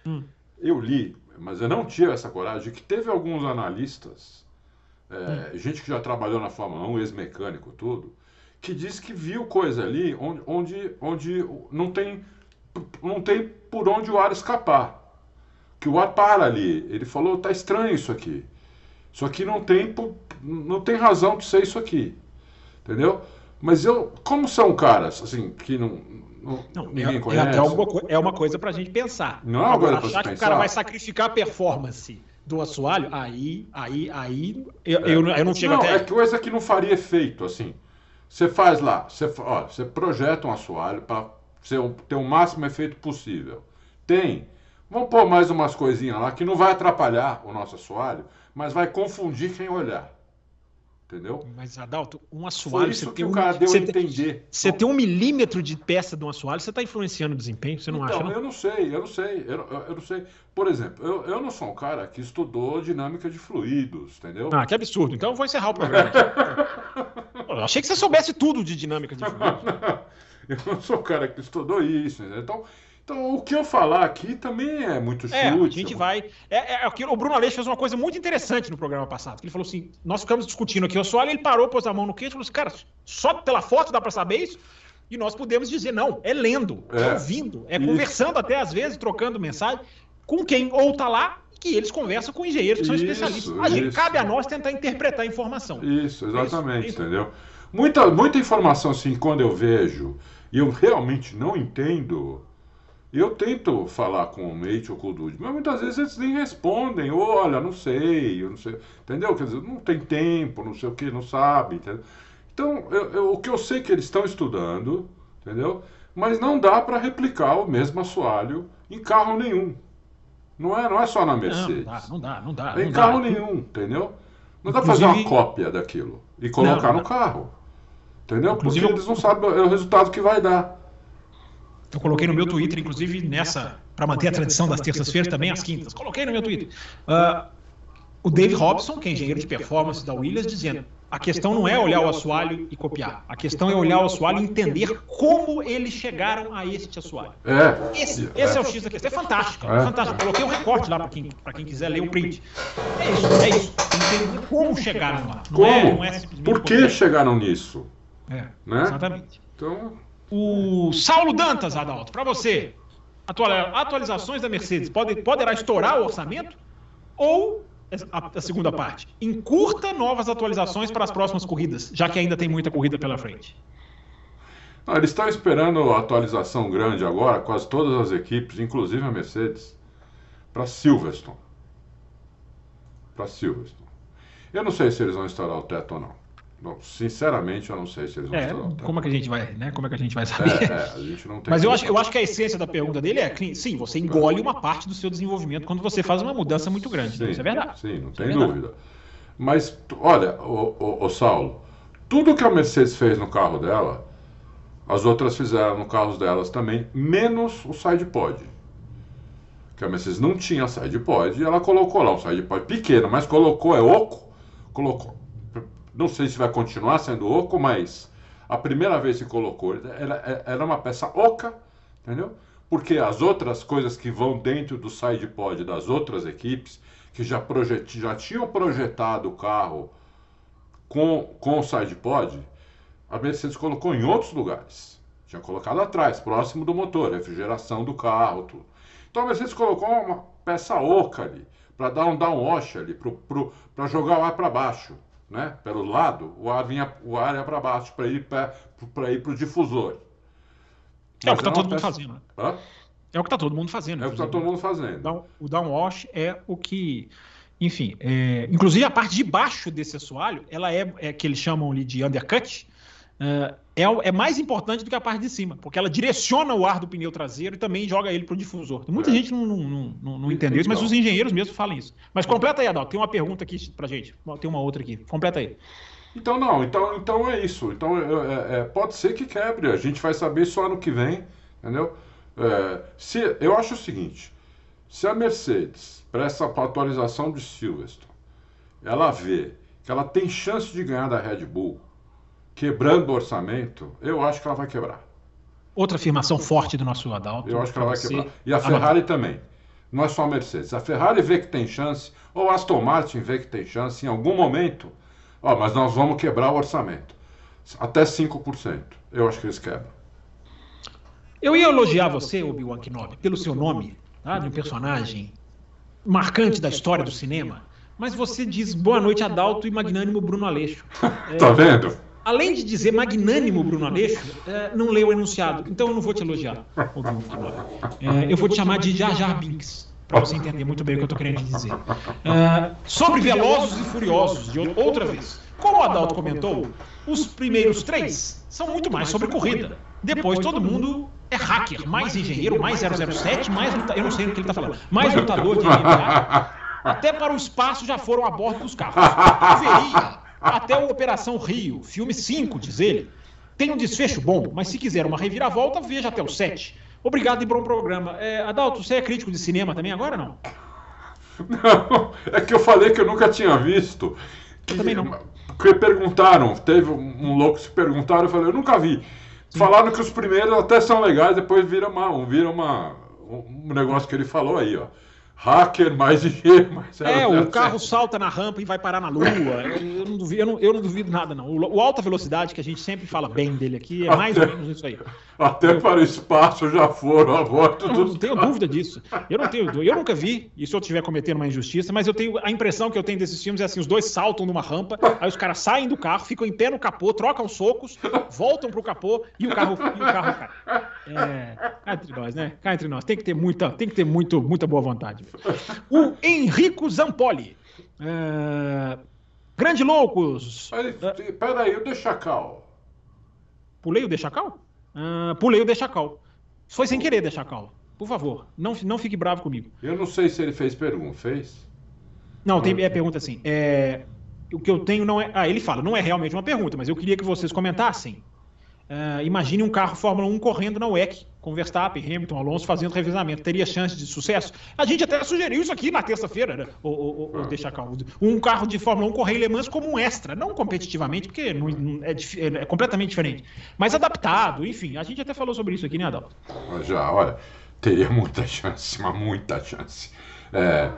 Hum. Eu li, mas eu não tive essa coragem, que teve alguns analistas, é, hum. gente que já trabalhou na Fórmula 1, ex-mecânico, tudo, que disse que viu coisa ali onde, onde, onde não tem não tem por onde o ar escapar. Que o ar para ali. Ele falou, tá estranho isso aqui. Isso aqui não tem, não tem razão de ser isso aqui. Entendeu? Mas eu, como são caras, assim, que não, não, não ninguém é, conhece. É, uma, é uma coisa pra gente pensar. Não é uma coisa pra achar que pensar. o cara vai sacrificar a performance do assoalho, aí, aí, aí, eu, é. eu, eu, não chego não, até. É coisa que não faria efeito, assim. Você faz lá, você, ó, você projeta um assoalho para ter o máximo efeito possível. Tem. Vamos pôr mais umas coisinhas lá que não vai atrapalhar o nosso assoalho, mas vai confundir quem olhar. Entendeu? Mas, Adalto, um assoalho. Foi isso você que tem o cara deu você a entender. Tem, você tem um milímetro de peça de um assoalho, você está influenciando o desempenho? Você não então, acha? Não? Eu não sei, eu não sei. Eu, eu, eu, não sei. Por exemplo, eu, eu não sou um cara que estudou dinâmica de fluidos, entendeu? Ah, que absurdo. Então eu vou encerrar o programa. eu achei que você soubesse tudo de dinâmica de fluidos. Eu não sou o cara que estudou isso. Né? Então, então, o que eu falar aqui também é muito chute. É, a gente vai. É, é, o Bruno Aleixo fez uma coisa muito interessante no programa passado. Ele falou assim: nós ficamos discutindo aqui o assoalho, ele parou, pôs a mão no queixo e falou assim: cara, só pela foto dá para saber isso? E nós podemos dizer: não, é lendo, é, é ouvindo, é isso. conversando até às vezes, trocando mensagem com quem ou tá lá que eles conversam com engenheiros que são isso, especialistas. A gente, cabe a nós tentar interpretar a informação. Isso, exatamente, isso, entendeu? Muita, muita informação, assim, quando eu vejo e eu realmente não entendo, eu tento falar com o mate ou com o Dude, mas muitas vezes eles nem respondem, olha, não sei, eu não sei, entendeu? Quer dizer, não tem tempo, não sei o que, não sabe, entendeu? Então, eu, eu, o que eu sei é que eles estão estudando, entendeu? Mas não dá para replicar o mesmo assoalho em carro nenhum. Não é, não é só na Mercedes. Não, não dá, não dá. Não dá em carro dá. nenhum, entendeu? Não dá para fazer uma cópia daquilo e colocar não, no carro. Entendeu? Inclusive, Porque eles não sabem o resultado que vai dar. Eu coloquei no meu Twitter, inclusive nessa, para manter a tradição das terças-feiras, também às quintas. Coloquei no meu Twitter. Uh, o Dave Robson, que é engenheiro de performance da Williams, dizendo: a questão não é olhar o assoalho e copiar. A questão é olhar o assoalho e entender como eles chegaram a este assoalho. É. Esse, esse é. é o X da questão. É fantástico. É, fantástico. Coloquei um recorte lá para quem, quem quiser ler o print. É isso, é isso. Entender como chegaram lá. Não é, como? É, não é Por que chegaram nisso? É, né? exatamente. Então... O Saulo Dantas, Adalto, para você, atualizações da Mercedes pode, poderá estourar o orçamento? Ou a, a, segunda parte, encurta novas atualizações para as próximas corridas, já que ainda tem muita corrida pela frente? Não, eles estão esperando a atualização grande agora, quase todas as equipes, inclusive a Mercedes, para Silverstone. Para Silverstone. Eu não sei se eles vão estourar o teto ou não. Bom, sinceramente, eu não sei se eles vão é, Como é que a gente vai, né? Como é que a gente vai saber? É, é, a gente não tem Mas eu acho, eu acho que a essência da pergunta dele é, sim, você engole uma parte do seu desenvolvimento quando você faz uma mudança muito grande. Sim, isso é verdade. Sim, não tem é dúvida. Mas, olha, o, o, o, Saulo, tudo que a Mercedes fez no carro dela, as outras fizeram no carro delas também, menos o side pod. Que a Mercedes não tinha side pod e ela colocou lá um side pod pequeno, mas colocou, é oco, colocou não sei se vai continuar sendo oco, mas a primeira vez que colocou, era, uma peça oca, entendeu? Porque as outras coisas que vão dentro do side pod das outras equipes, que já, projet, já tinham projetado o carro com, com o side pod, a Mercedes colocou em outros lugares. Tinha colocado atrás, próximo do motor, refrigeração do carro, tudo. Então a Mercedes colocou uma peça oca ali, para dar um downwash ali, para jogar o ar para baixo né, pelo lado, o ar vinha, o ar ia para baixo para ir para ir para o difusor. É o que está todo mundo fazendo. Né? É o que está todo mundo fazendo. É o que está todo mundo fazendo. O downwash é o que. Enfim, é, inclusive a parte de baixo desse assoalho, ela é, é que eles chamam ali de undercut, uh, é, é, mais importante do que a parte de cima, porque ela direciona o ar do pneu traseiro e também joga ele para o difusor. Muita é. gente não, não, não, não entendeu isso, mas os engenheiros mesmo falam isso. Mas completa aí, Adalto. Tem uma pergunta aqui para gente. Tem uma outra aqui. Completa aí. Então não, então, então é isso. Então é, é, pode ser que quebre. A gente vai saber só ano que vem, entendeu? É, se, eu acho o seguinte: se a Mercedes, para essa atualização de Silverstone, ela vê que ela tem chance de ganhar da Red Bull, quebrando o orçamento, eu acho que ela vai quebrar. Outra afirmação forte do nosso Adalto. Eu acho que ela vai quebrar. E a Ferrari também. Não é só a Mercedes. A Ferrari vê que tem chance, ou a Aston Martin vê que tem chance em algum momento. Ó, mas nós vamos quebrar o orçamento. Até 5%. Eu acho que eles quebram. Eu ia elogiar você, Obi-Wan Kenobi, pelo seu nome, tá? de um personagem marcante da história do cinema, mas você diz boa noite Adalto e magnânimo Bruno Aleixo. É, tá vendo? Além de dizer magnânimo Bruno Aleixo, é, não leu o enunciado, então eu não vou te elogiar. É, eu vou te chamar de Jar Jar Binks para você entender muito bem o que eu estou querendo dizer. Uh, sobre Velozes e Furiosos, de outra vez. Como o Adalto comentou, os primeiros três são muito mais sobre corrida. Depois todo mundo é hacker, mais engenheiro, mais 007, mais lutador, eu não sei o que ele está falando, mais lutador de MMA. Até para o espaço já foram a bordo dos carros. Haveria até o Operação Rio, filme 5, diz ele. Tem um desfecho bom, mas se quiser uma reviravolta, veja até o 7. Obrigado e bom programa. É, Adalto, você é crítico de cinema também agora não? Não, é que eu falei que eu nunca tinha visto. Que, eu também não. Que perguntaram, teve um louco se perguntaram, eu falei, eu nunca vi. Falaram que os primeiros até são legais, depois vira, uma, vira uma, um negócio que ele falou aí, ó hacker, mais dinheiro, mais. É, o carro salta na rampa e vai parar na lua. Eu, não, duvido, eu, não, eu não duvido nada, não. O, o, alta velocidade, que a gente sempre fala bem dele aqui, é mais ou menos isso aí. Até eu, para o espaço já foram a volta Não, não tenho dúvida disso. Eu não tenho. Eu nunca vi, e se eu estiver cometendo uma injustiça, mas eu tenho. A impressão que eu tenho desses filmes é assim: os dois saltam numa rampa, aí os caras saem do carro, ficam em pé no capô, trocam socos, voltam pro capô e o carro, e o carro cai. É, cá entre nós, né? Cá entre nós. Tem que ter muita, tem que ter muito, muita boa vontade. O Henrico Zampoli. É... Grande Loucos. Peraí, o Dechacal. Pulei o Dechacal? Uh, pulei o Dechacal. Foi sem querer, Dechacal. Por favor, não, não fique bravo comigo. Eu não sei se ele fez pergunta. Fez? Não, tem é pergunta assim. É, o que eu tenho não é. Ah, ele fala, não é realmente uma pergunta, mas eu queria que vocês comentassem Uh, imagine um carro Fórmula 1 correndo na WEC, com Verstappen, Hamilton, Alonso fazendo revezamento. Teria chance de sucesso? A gente até sugeriu isso aqui na terça-feira, né? O, o, o, deixa calmo. Um carro de Fórmula 1 correr em Le Mans como um extra, não competitivamente, porque não, não é, é, é, completamente diferente, mas adaptado, enfim. A gente até falou sobre isso aqui, né, Adalto? Já, olha, teria muita chance, mas muita chance. É,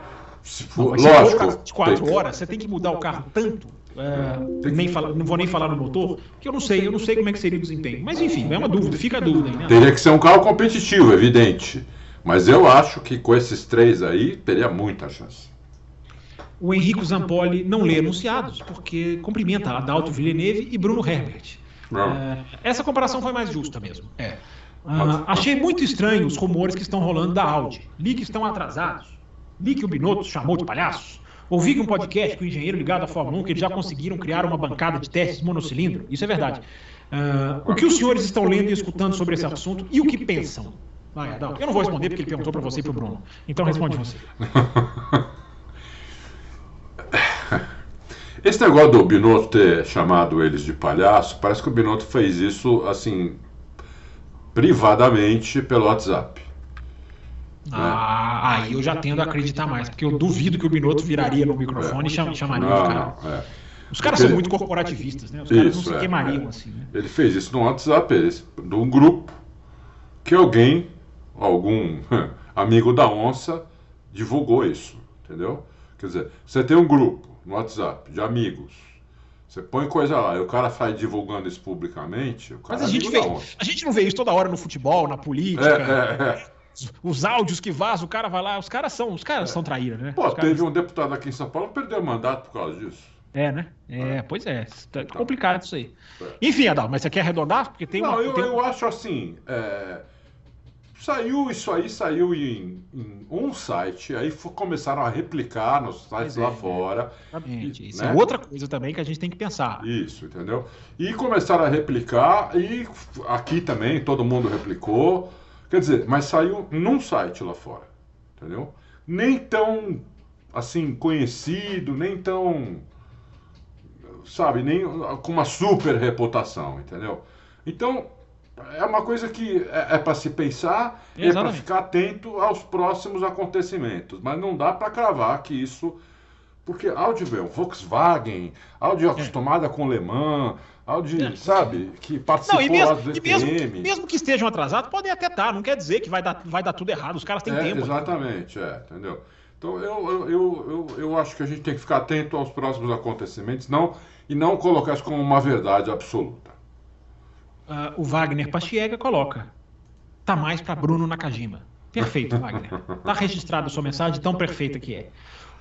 se for, não, lógico. De quatro horas, você tem que mudar o carro tanto é, nem fala, não vou nem falar no motor, porque eu não sei, eu não sei como é que seria o desempenho. Mas enfim, é uma dúvida, fica a dúvida né? Teria que ser um carro competitivo, evidente. Mas eu acho que com esses três aí, teria muita chance. O Henrico Zampoli não lê anunciados, porque cumprimenta Adalto Villeneuve e Bruno Herbert. É, essa comparação foi mais justa mesmo. É. Ah, achei muito estranho os rumores que estão rolando da Audi. Li que estão atrasados. Li que o Binotto chamou de palhaços. Ouvi que um podcast com o engenheiro ligado à Fórmula 1 que eles já conseguiram criar uma bancada de testes monocilindro. Isso é verdade. Uh, o que os senhores estão lendo e escutando sobre esse assunto e o que pensam? Vai, Adão. Eu não vou responder porque ele perguntou para você e para o Bruno. Então responde você. Esse negócio do Binotto ter chamado eles de palhaço, parece que o Binotto fez isso assim privadamente pelo WhatsApp. Ah, aí eu já tendo a acreditar mais, porque eu duvido que o Binotto viraria no microfone é. e chamaria não, os caras. É. Os caras são muito corporativistas, né? Os caras isso, não se é, queimariam é. assim. Né? Ele fez isso no WhatsApp, de um grupo que alguém, algum amigo da onça, divulgou isso, entendeu? Quer dizer, você tem um grupo no WhatsApp de amigos. Você põe coisa lá e o cara sai divulgando isso publicamente. Mas a gente, vê, a gente não vê isso toda hora no futebol, na política. É, é, é os áudios que vazam, o cara vai lá, os caras são, os caras são traíras, né? Pô, os teve um deputado aqui em São Paulo que perdeu o mandato por causa disso. É, né? É, é. pois é. Tá então, complicado isso aí. É. Enfim, Adal, mas você quer arredondar? Porque tem Não, uma, eu, tem... eu acho assim. É... Saiu isso aí, saiu em, em um site, aí for, começaram a replicar nos sites é, lá é. fora. Exatamente. Isso né? é outra coisa também que a gente tem que pensar. Isso, entendeu? E começaram a replicar, e aqui também todo mundo replicou. Quer dizer, mas saiu num site lá fora, entendeu? Nem tão, assim, conhecido, nem tão, sabe, nem com uma super reputação, entendeu? Então, é uma coisa que é, é para se pensar, é para Exatamente. ficar atento aos próximos acontecimentos, mas não dá para cravar que isso porque Audi, meu, Volkswagen, Audi acostumada com Le Mans, Audi, É. sabe, que participou Não, e mesmo, do e mesmo, mesmo que estejam atrasados, podem até estar. Não quer dizer que vai dar, vai dar tudo errado. Os caras têm É, tempo. exatamente, é, entendeu? Então eu, eu, eu, eu, eu acho que a gente tem que ficar atento aos próximos acontecimentos não, e não colocar isso como uma verdade absoluta. Ah, o Wagner Pachiega coloca. Tá mais para Bruno Nakajima. Perfeito, Wagner. Tá registrada a sua mensagem, tão perfeita que é.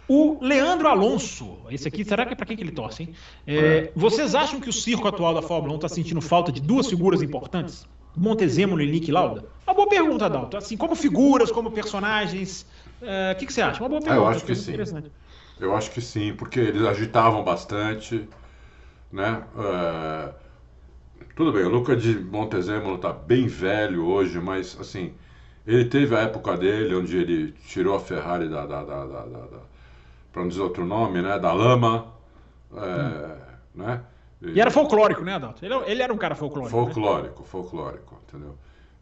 O Leandro Alonso, esse aqui, será que é para quem que ele torce, hein? É, vocês acham que o circo atual da Fórmula 1 está sentindo falta de duas figuras importantes? Montezemolo e Nick Lauda? Uma boa pergunta, Adalto. Assim, como figuras, como personagens, é, o que, que você acha? Uma boa Ah, pergunta. eu acho que pergunta sim. Eu acho que sim, porque eles agitavam bastante, né? É, Tudo bem, o Luca de Montezemolo tá bem velho hoje, mas assim, ele teve a época dele onde ele tirou a Ferrari da, da, da- da- para não dizer outro nome, né? Da lama, é, né? E era folclórico, né, Adalto? Ele, ele era um cara folclórico. né? Folclórico, folclórico, entendeu?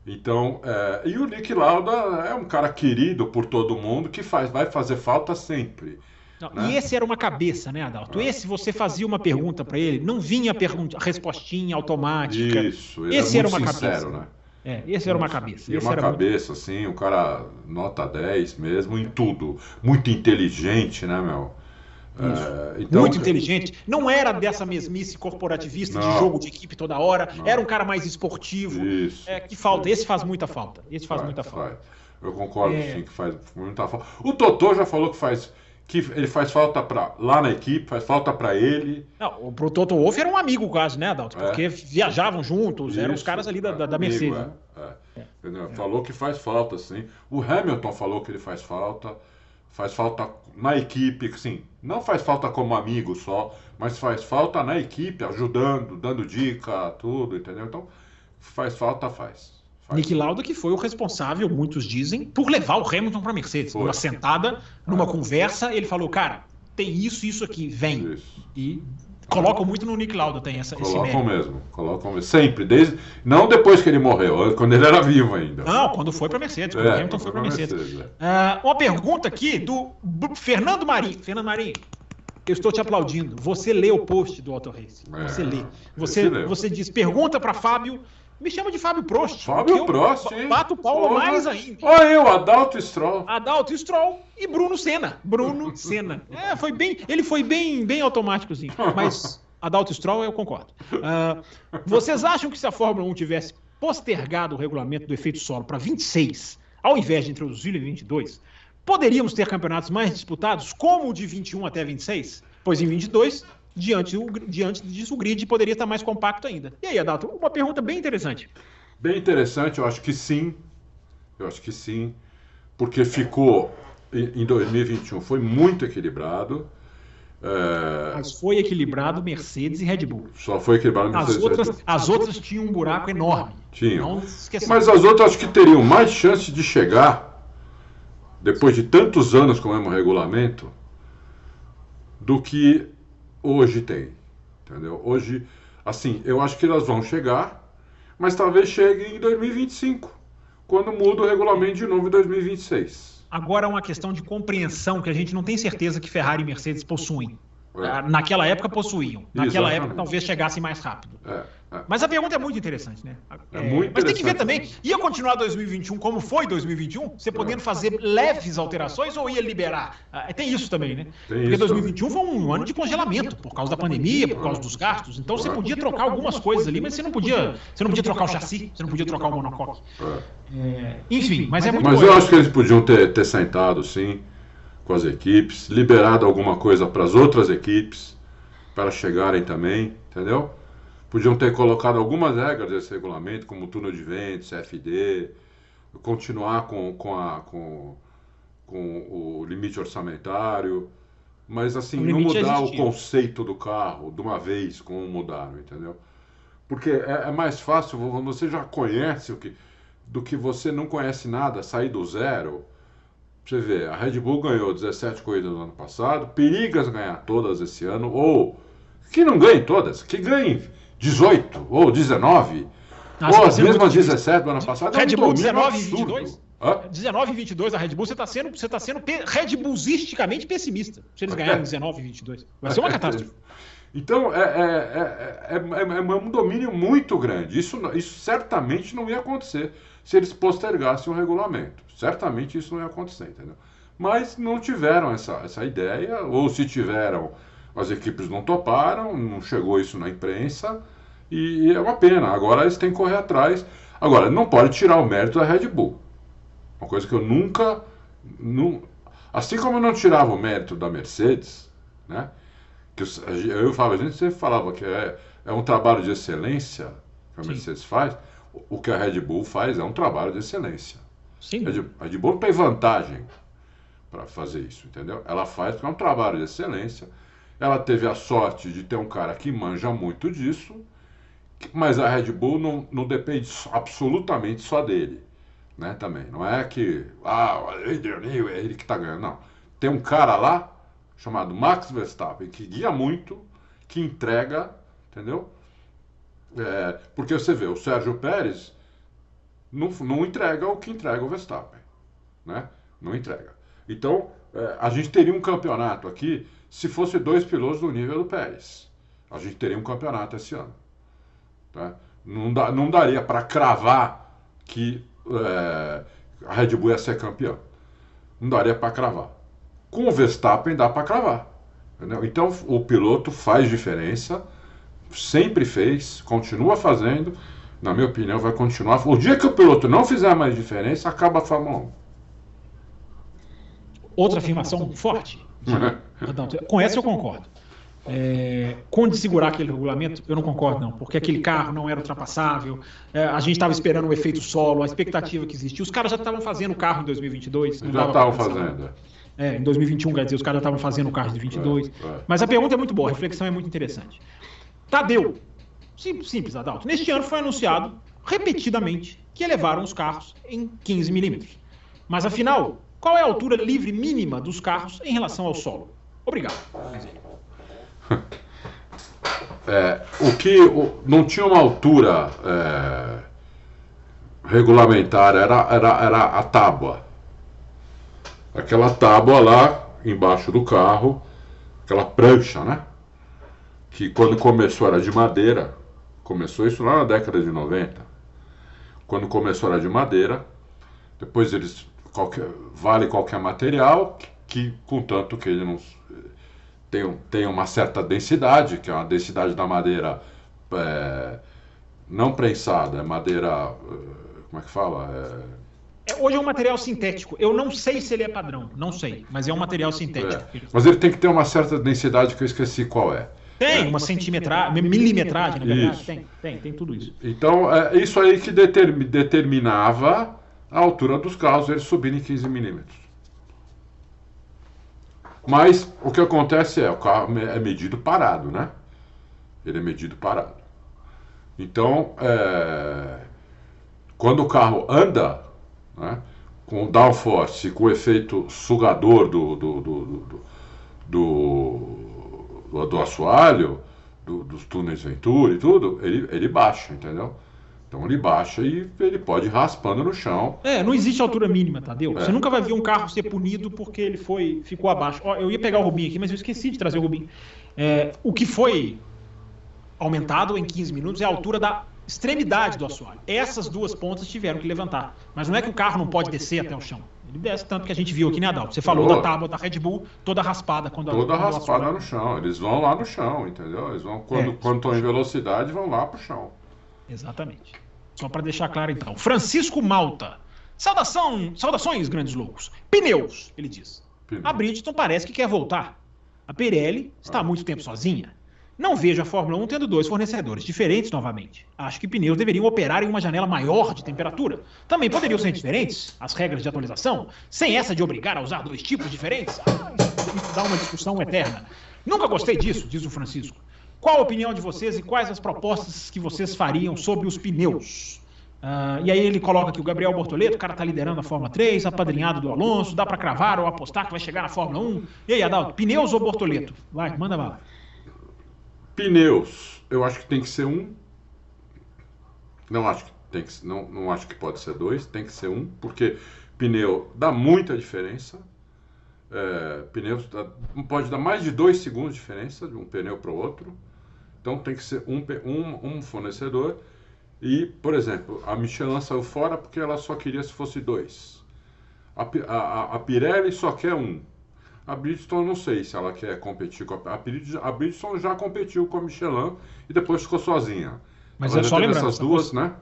Então, é, e o Nick Lauda é um cara querido por todo mundo que faz, vai fazer falta sempre. Não, né? E esse era uma cabeça, né, Adalto? Esse você fazia uma pergunta para ele, não vinha a, pergunta, a respostinha automática. Isso, ele Esse é era muito uma sincero, cabeça. né? É, esse era uma cabeça. E uma era muito- cabeça, assim, um cara nota 10 mesmo em tudo. Muito inteligente, né, meu? É, então, muito inteligente. Não era dessa mesmice corporativista de Não. jogo de equipe toda hora. Era um cara mais esportivo. Isso. É, que falta. Esse faz muita falta. Esse faz muita falta. faz. Eu concordo, É. sim, que faz muita falta. O Totô já falou que faz que ele faz falta pra, lá na equipe, faz falta para ele. Não, o pro Toto Wolff era um amigo quase, né, Adalto? É. Porque viajavam juntos, eram os Isso, caras ali da, da, da amigo, Mercedes. é, né? é. Entendeu? Falou que faz falta, sim. O Hamilton falou que ele faz falta. Faz falta na equipe, sim. Não faz falta como amigo só, mas faz falta na equipe, ajudando, dando dica, tudo, entendeu? Então, faz falta, faz. Nick Lauda, que foi o responsável, muitos dizem, por levar o Hamilton para Mercedes. Foi. Numa sentada, numa conversa, ele falou: cara, tem isso, isso aqui, vem. Isso. E colocam muito no Nick Lauda, tem essa, Colocam mesmo, colocam mesmo. Sempre, desde. Não depois que ele morreu, quando ele era vivo ainda. Não, quando foi para Mercedes, quando o É, Hamilton foi para Mercedes. Mercedes, é. Ah, uma pergunta aqui do Fernando Marim. Fernando Marim, eu estou te aplaudindo. Você lê o post do Auto Race. É, Você lê. esse Você, você diz, pergunta para Fábio. Me chama de Fábio Prost. Fábio Prost, hein? Bato palma Porra. mais ainda. Olha eu, Adalto Stroll. Adalto Stroll e Bruno Senna. Bruno Senna. É, foi bem, ele foi bem, bem automáticozinho. Mas Adalto Stroll eu concordo. Ah, vocês acham que se a Fórmula 1 tivesse postergado o regulamento do efeito solo para 26, ao invés de introduzir em 22, poderíamos ter campeonatos mais disputados, como o de 21 até 26? Pois em 22, diante, diante disso, o grid poderia estar mais compacto ainda. E aí, Adalto, uma pergunta bem interessante. Bem interessante, eu acho que sim. Eu acho que sim. Porque ficou em em 2021 foi muito equilibrado. É, Mas foi equilibrado Mercedes e Red Bull. só foi equilibrado no As Mercedes. outras, as outras tinham um buraco enorme. Tinham. Mas as outras acho que teriam mais chance de chegar, depois de tantos anos com o mesmo regulamento, do que hoje tem. Entendeu? Hoje, assim, eu acho que elas vão chegar, mas talvez cheguem em 2025, quando muda o regulamento de novo em 2026. Agora é uma questão de compreensão que a gente não tem certeza que Ferrari e Mercedes possuem. É. Naquela época possuíam. Naquela Exatamente. época talvez chegassem mais rápido. É. Mas a pergunta é muito interessante, né? É muito mas tem que ver também, ia continuar 2021 como foi 2021? Você podendo fazer leves alterações ou ia liberar? Ah, tem isso também, né? Porque isso 2021 foi um ano de congelamento por causa da pandemia, por causa dos gastos. Então você podia trocar algumas coisas ali, mas você não podia, você não podia trocar o chassi, você não podia trocar o monocoque. é. É, enfim, mas é muito Mas eu acho que eles podiam ter, ter sentado, sim, com as equipes, liberado alguma coisa para as outras equipes, para chegarem também, entendeu? Podiam ter colocado algumas regras desse regulamento, como túnel de vento, CFD, continuar com, com, a, com, com o limite orçamentário, mas assim, não mudar o conceito do carro de uma vez, como mudaram, entendeu? Porque é, é mais fácil, vo- você já conhece o que, do que você não conhece nada, sair do zero. Você vê, a Red Bull ganhou 17 corridas no ano passado, perigas ganhar todas esse ano, ou que não ganhe todas, que ganhe 18 ou 19, Ah, ou tá as mesmas muito 17 do ano passado. Red é um Bull domínio 19 e absurdo. 22? Hã? 19 e 22 da Red Bull, você está sendo, você tá sendo pe- Red Bullsisticamente pessimista. Se eles ganharem 19 e 22. Vai ser uma catástrofe. Então, é, é, é, é, é- é um domínio muito grande. Isso, isso certamente não ia acontecer se eles postergassem o regulamento. Certamente isso não ia acontecer, entendeu? Mas não tiveram essa, essa ideia, ou se tiveram, as equipes não toparam, não chegou isso na imprensa, e é uma pena. Agora eles têm que correr atrás. Agora, não pode tirar o mérito da Red Bull. Uma coisa que eu nunca. nu- assim como eu não tirava o mérito da Mercedes, né? que gente- eu falava, a gente sempre falava que é, é um trabalho de excelência que a Sim. Mercedes faz, o- o que a Red Bull faz é um trabalho de excelência. Sim. A Red, a Red Bull não tem vantagem para fazer isso, entendeu? Ela faz porque é um trabalho de excelência. Ela teve a sorte de ter um cara que manja muito disso, mas a Red Bull não, não depende absolutamente só dele, né? Também não é que ah, Adrian é ele que está ganhando, não. Tem um cara lá chamado Max Verstappen que guia muito, que entrega, entendeu? É, porque você vê, o Sérgio Pérez não, não entrega o que entrega o Verstappen, né? Não entrega. Então, é, a gente teria um campeonato aqui se fosse dois pilotos do nível do Pérez. A gente teria um campeonato esse ano. Tá? Não, dá- não daria para cravar que é, a Red Bull ia ser campeão. Não daria para cravar. Com o Verstappen dá para cravar. entendeu? Então, o piloto faz diferença, sempre fez, continua fazendo. Na minha opinião, vai continuar. O dia que o piloto não fizer mais diferença, acaba a Fórmula 1. Outra afirmação forte. Com essa eu concordo. É, com de segurar aquele regulamento, eu não concordo, não, porque aquele carro não era ultrapassável. é, a gente estava esperando um efeito solo, a expectativa que existia. Os caras já estavam fazendo o carro em 2022. não Já estavam fazendo. É, em 2021, quer dizer, os caras já estavam fazendo o carro de 22. É, é. Mas a pergunta é muito boa, a reflexão é muito interessante. Tadeu, sim- simples, Adalto. Neste ano foi anunciado repetidamente que elevaram os carros em 15 milímetros. Mas afinal, qual é a altura livre mínima dos carros em relação ao solo? Obrigado. É, o que o- não tinha uma altura é, regulamentar, era, era, era a tábua. Aquela tábua lá embaixo do carro, aquela prancha, né? Que quando começou era de madeira. Começou isso lá na década de 90. Quando começou era de madeira. Depois eles. Qualquer, vale qualquer material, que, que contanto que ele não tem, tem uma certa densidade, que é uma densidade da madeira é, não prensada, é madeira. é, Como é que fala? É, É, hoje é um material sintético. Eu não sei se ele é padrão, não sei, mas é um material sintético. é. Mas ele tem que ter uma certa densidade que eu esqueci qual é. Tem uma centimetragem, milimetragem, na verdade. Isso. Tem, tem, tem tudo isso. Então, é isso aí que determi- determinava a altura dos carros, eles subirem 15 milímetros. Mas o que acontece é, o carro é medido parado, né? Ele é medido parado. Então, é, quando o carro anda, né, com o downforce, com o efeito sugador do, do, do, do, do, do, do assoalho, do- dos túneis Venturi e tudo, ele, ele baixa, entendeu? Então ele baixa e ele pode ir raspando no chão. É, não existe altura mínima, Tadeu. É. Você nunca vai ver um carro ser punido porque ele foi, ficou abaixo. Ó, eu ia pegar o Rubinho aqui, mas eu esqueci de trazer o Rubinho. É, o que foi aumentado em 15 minutos é a altura da extremidade do assoalho. Essas duas pontas tiveram que levantar. Mas não é que o carro não pode descer até o chão. Ele desce tanto que a gente viu aqui, né, Adalto? Você falou da tábua da Red Bull, toda raspada. Quando a- Toda quando raspada no chão. Eles vão lá no chão, entendeu? Eles vão, quando É. quando estão em velocidade, vão lá pro chão. Exatamente. Só para deixar claro então. Francisco Malta. Saudação, saudações, grandes loucos. Pneus, ele diz. Pneu. A Bridgestone parece que quer voltar. A Pirelli está há muito tempo sozinha. Não vejo a Fórmula 1 tendo dois fornecedores diferentes novamente. Acho que pneus deveriam operar em uma janela maior de temperatura. Também poderiam ser diferentes, as regras de atualização, sem essa de obrigar a usar dois tipos diferentes. Ah, isso dá uma discussão eterna. Nunca gostei disso, diz o Francisco. Qual a opinião de vocês e quais as propostas que vocês fariam sobre os pneus? Uh, e aí ele coloca aqui o Gabriel Bortoleto, o cara tá liderando a Fórmula 3, apadrinhado do Alonso, dá para cravar ou apostar que vai chegar na Fórmula 1. E aí, Adalto, pneus ou Bortoleto? Vai, manda bala. Pneus, eu acho que tem que ser um. Não acho que tem que, não, não acho que pode ser dois, tem que ser um, porque pneu dá muita diferença. É, pneus dá, pode dar mais de dois segundos de diferença de um pneu para o outro. Então tem que ser um, um, um fornecedor. E, por exemplo, a Michelin saiu fora porque ela só queria se fosse dois. A, a, a Pirelli só quer um. A Bridgestone não sei se ela quer competir com a, a Bridgestone. A Bridgestone já competiu com a Michelin e depois ficou sozinha. Mas ela é só lembrando essas duas, né?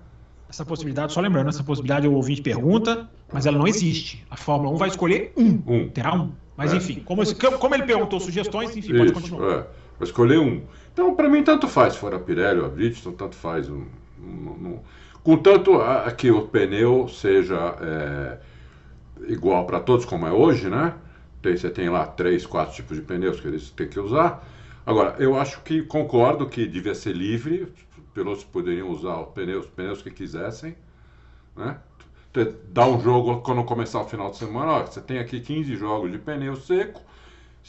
Essa possibilidade, só lembrando, essa possibilidade o ouvinte pergunta, mas ela não existe. A Fórmula 1 vai escolher um. um. Terá um. Mas é. enfim, como, como, ele perguntou sugestões, enfim, Isso, pode continuar. É. Vai escolher um. Então, para mim, tanto faz. Se for a Pirelli ou a Bridgestone, tanto faz. Um, Contanto a, que o pneu seja é, igual para todos, como é hoje, né? Tem, você tem lá três, quatro tipos de pneus que eles têm que usar. Agora, eu acho que concordo que devia ser livre, pilotos poderiam usar os pneus, os pneus que quisessem, né? Dar um jogo quando começar o final de semana, ó, você tem aqui 15 jogos de pneu seco,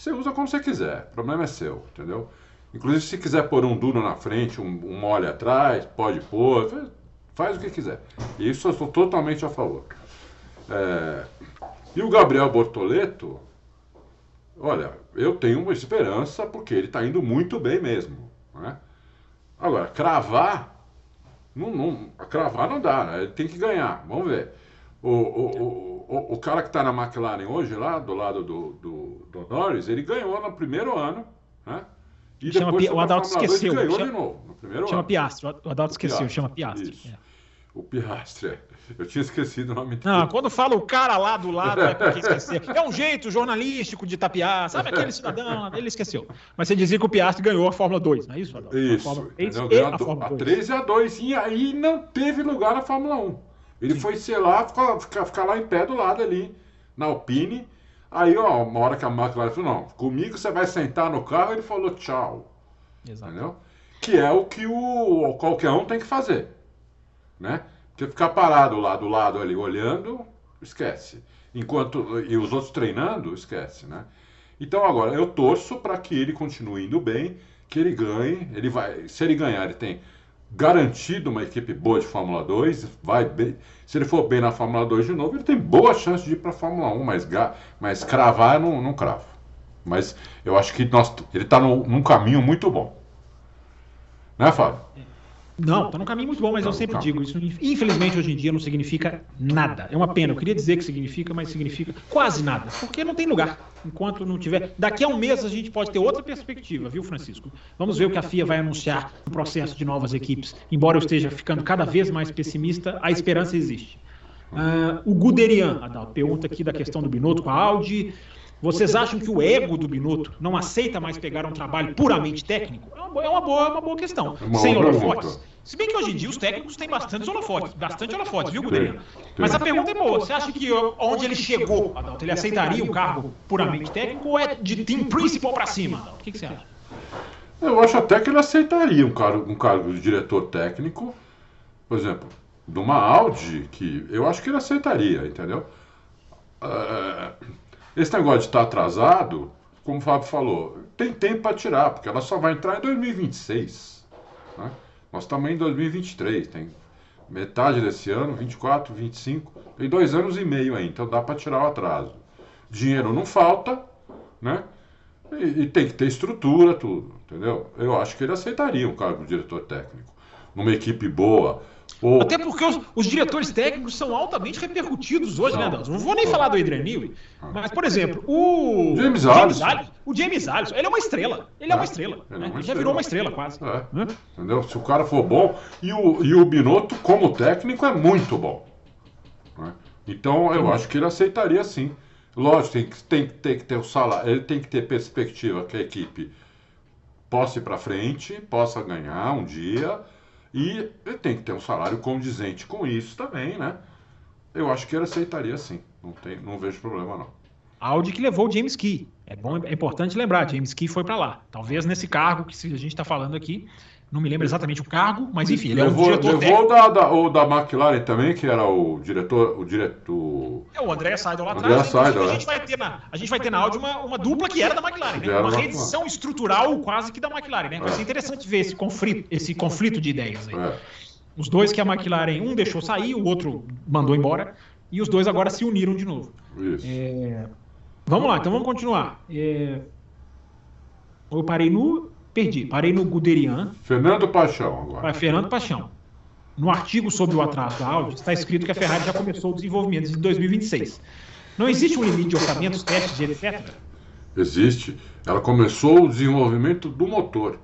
você usa como você quiser, o problema é seu, entendeu? Inclusive, se quiser pôr um duro na frente, um, um mole atrás, pode pôr, faz o que quiser. Isso eu sou totalmente a favor. É... E o Gabriel Bortoleto, olha, eu tenho uma esperança porque ele está indo muito bem mesmo. Né? Agora, cravar, não, não, cravar não dá, né? ele tem que ganhar. Vamos ver. O, o, o, o cara que está na McLaren hoje, lá do lado do, do, do Norris, ele ganhou no primeiro ano. Né? E chama Pi... O Adalto esqueceu. Ganhou chama... de novo, no primeiro chama ano. Piastri. O Adalto esqueceu, chama Piastri. É. O Piastri, é. Eu tinha esquecido o nome dele. Não, quando fala o cara lá do lado, é porque esquecer. É um jeito jornalístico de tapiar, sabe aquele cidadão? Ele esqueceu. Mas você dizia que o Piastri ganhou a Fórmula 2, não é isso, Adalto? Isso. A, Fórmula 3 e a, Fórmula 2. a 3 e a 2. E aí não teve lugar na Fórmula 1. Ele Sim. foi, sei lá, ficar, ficar, ficar lá em pé do lado ali, na Alpine. Aí, ó, uma hora que a McLaren falou, não, comigo você vai sentar no carro, ele falou tchau. Exato. Entendeu? Que é o que o qualquer um tem que fazer. Né? Porque ficar parado lá do lado ali olhando, esquece. Enquanto e os outros treinando, esquece, né? Então agora eu torço para que ele continue indo bem, que ele ganhe, ele vai, se ele ganhar, ele tem garantido uma equipe boa de Fórmula 2, vai bem. Se ele for bem na Fórmula 2 de novo, ele tem boa chance de ir para a Fórmula 1, mas, mas cravar não, não cravo. Mas eu acho que nós, ele está num caminho muito bom. Né, Fábio? Não, está num caminho muito bom, mas eu sempre digo, isso infelizmente hoje em dia não significa nada. É uma pena, eu queria dizer que significa, mas significa quase nada, porque não tem lugar. Enquanto não tiver. Daqui a um mês a gente pode ter outra perspectiva, viu, Francisco? Vamos ver o que a FIA vai anunciar no processo de novas equipes. Embora eu esteja ficando cada vez mais pessimista, a esperança existe. Uh, o Guderian, Adalto, pergunta aqui da questão do Binotto com a Audi. Vocês acham que o ego do Binotto não aceita mais pegar um trabalho puramente técnico? É uma boa, é uma boa, é uma boa questão. Uma Sem holofotes. Se bem que hoje em dia os técnicos têm bastante holofotes, bastante holofotes, viu, Guderinho? Mas a pergunta é boa. Você acha que onde ele chegou, Adalto, ele aceitaria um cargo puramente técnico ou é de team principal para cima? Adalto? O que, que, você acha? Eu acho até que ele aceitaria um cargo, um cargo de diretor técnico, por exemplo, de uma Audi, que eu acho que ele aceitaria, entendeu? Uh, esse negócio de estar atrasado, como o Fábio falou, tem tempo para tirar, porque ela só vai entrar em 2026. Né? Nós estamos em 2023, tem metade desse ano, 24, 25, tem dois anos e meio aí, então dá para tirar o atraso. Dinheiro não falta, né? E, e, tem que ter estrutura, tudo, entendeu? Eu acho que ele aceitaria um cargo de diretor técnico. Numa equipe boa, Até porque os, os, diretores técnicos são altamente repercutidos hoje, né, não. né, Dalton? Não vou nem falar do Adrian Newey, mas, por exemplo, o James Alisson. O James Alisson, ele é uma estrela. Ele é, uma é, estrela. Ele, é né? ele já virou uma estrela quase. É. Né? Entendeu? Se o cara for bom. E o, e o Binotto, como técnico, é muito bom. Né? Então, eu acho que ele aceitaria sim. Lógico, tem que, tem, tem que ter o salário, ele tem que ter perspectiva que a equipe possa ir para frente, possa ganhar um dia e tem que ter um salário condizente com isso também, né? Eu acho que ele aceitaria sim. Não, tem, não vejo problema, não. Audi que levou o James Key. É bom, é importante lembrar, James Key foi para lá. Talvez nesse cargo que a gente está falando aqui, não me lembro exatamente o cargo, mas enfim, ele levou, é um diretor levou da, da, o da McLaren também, que era o diretor, o diretor... É o André Seidel lá André atrás. Seidel, a é. gente vai ter na, a gente vai ter na Audi uma, uma dupla que era da McLaren, né? era Uma reedição estrutural quase que da McLaren, né? Vai ser interessante ver esse conflito, esse conflito de ideias aí. É. Os dois que a McLaren, um deixou sair, o outro mandou embora, e os dois agora se uniram de novo. Isso. É, Vamos lá, então vamos continuar. É, Eu parei no. Perdi, parei no Guderian, Fernando Paixão agora. Fernando Paixão. No artigo sobre o atraso da Audi, está escrito que a Ferrari já começou o desenvolvimento em 2026. Não existe um limite de orçamentos, testes, etc. Existe. Ela começou o desenvolvimento do motor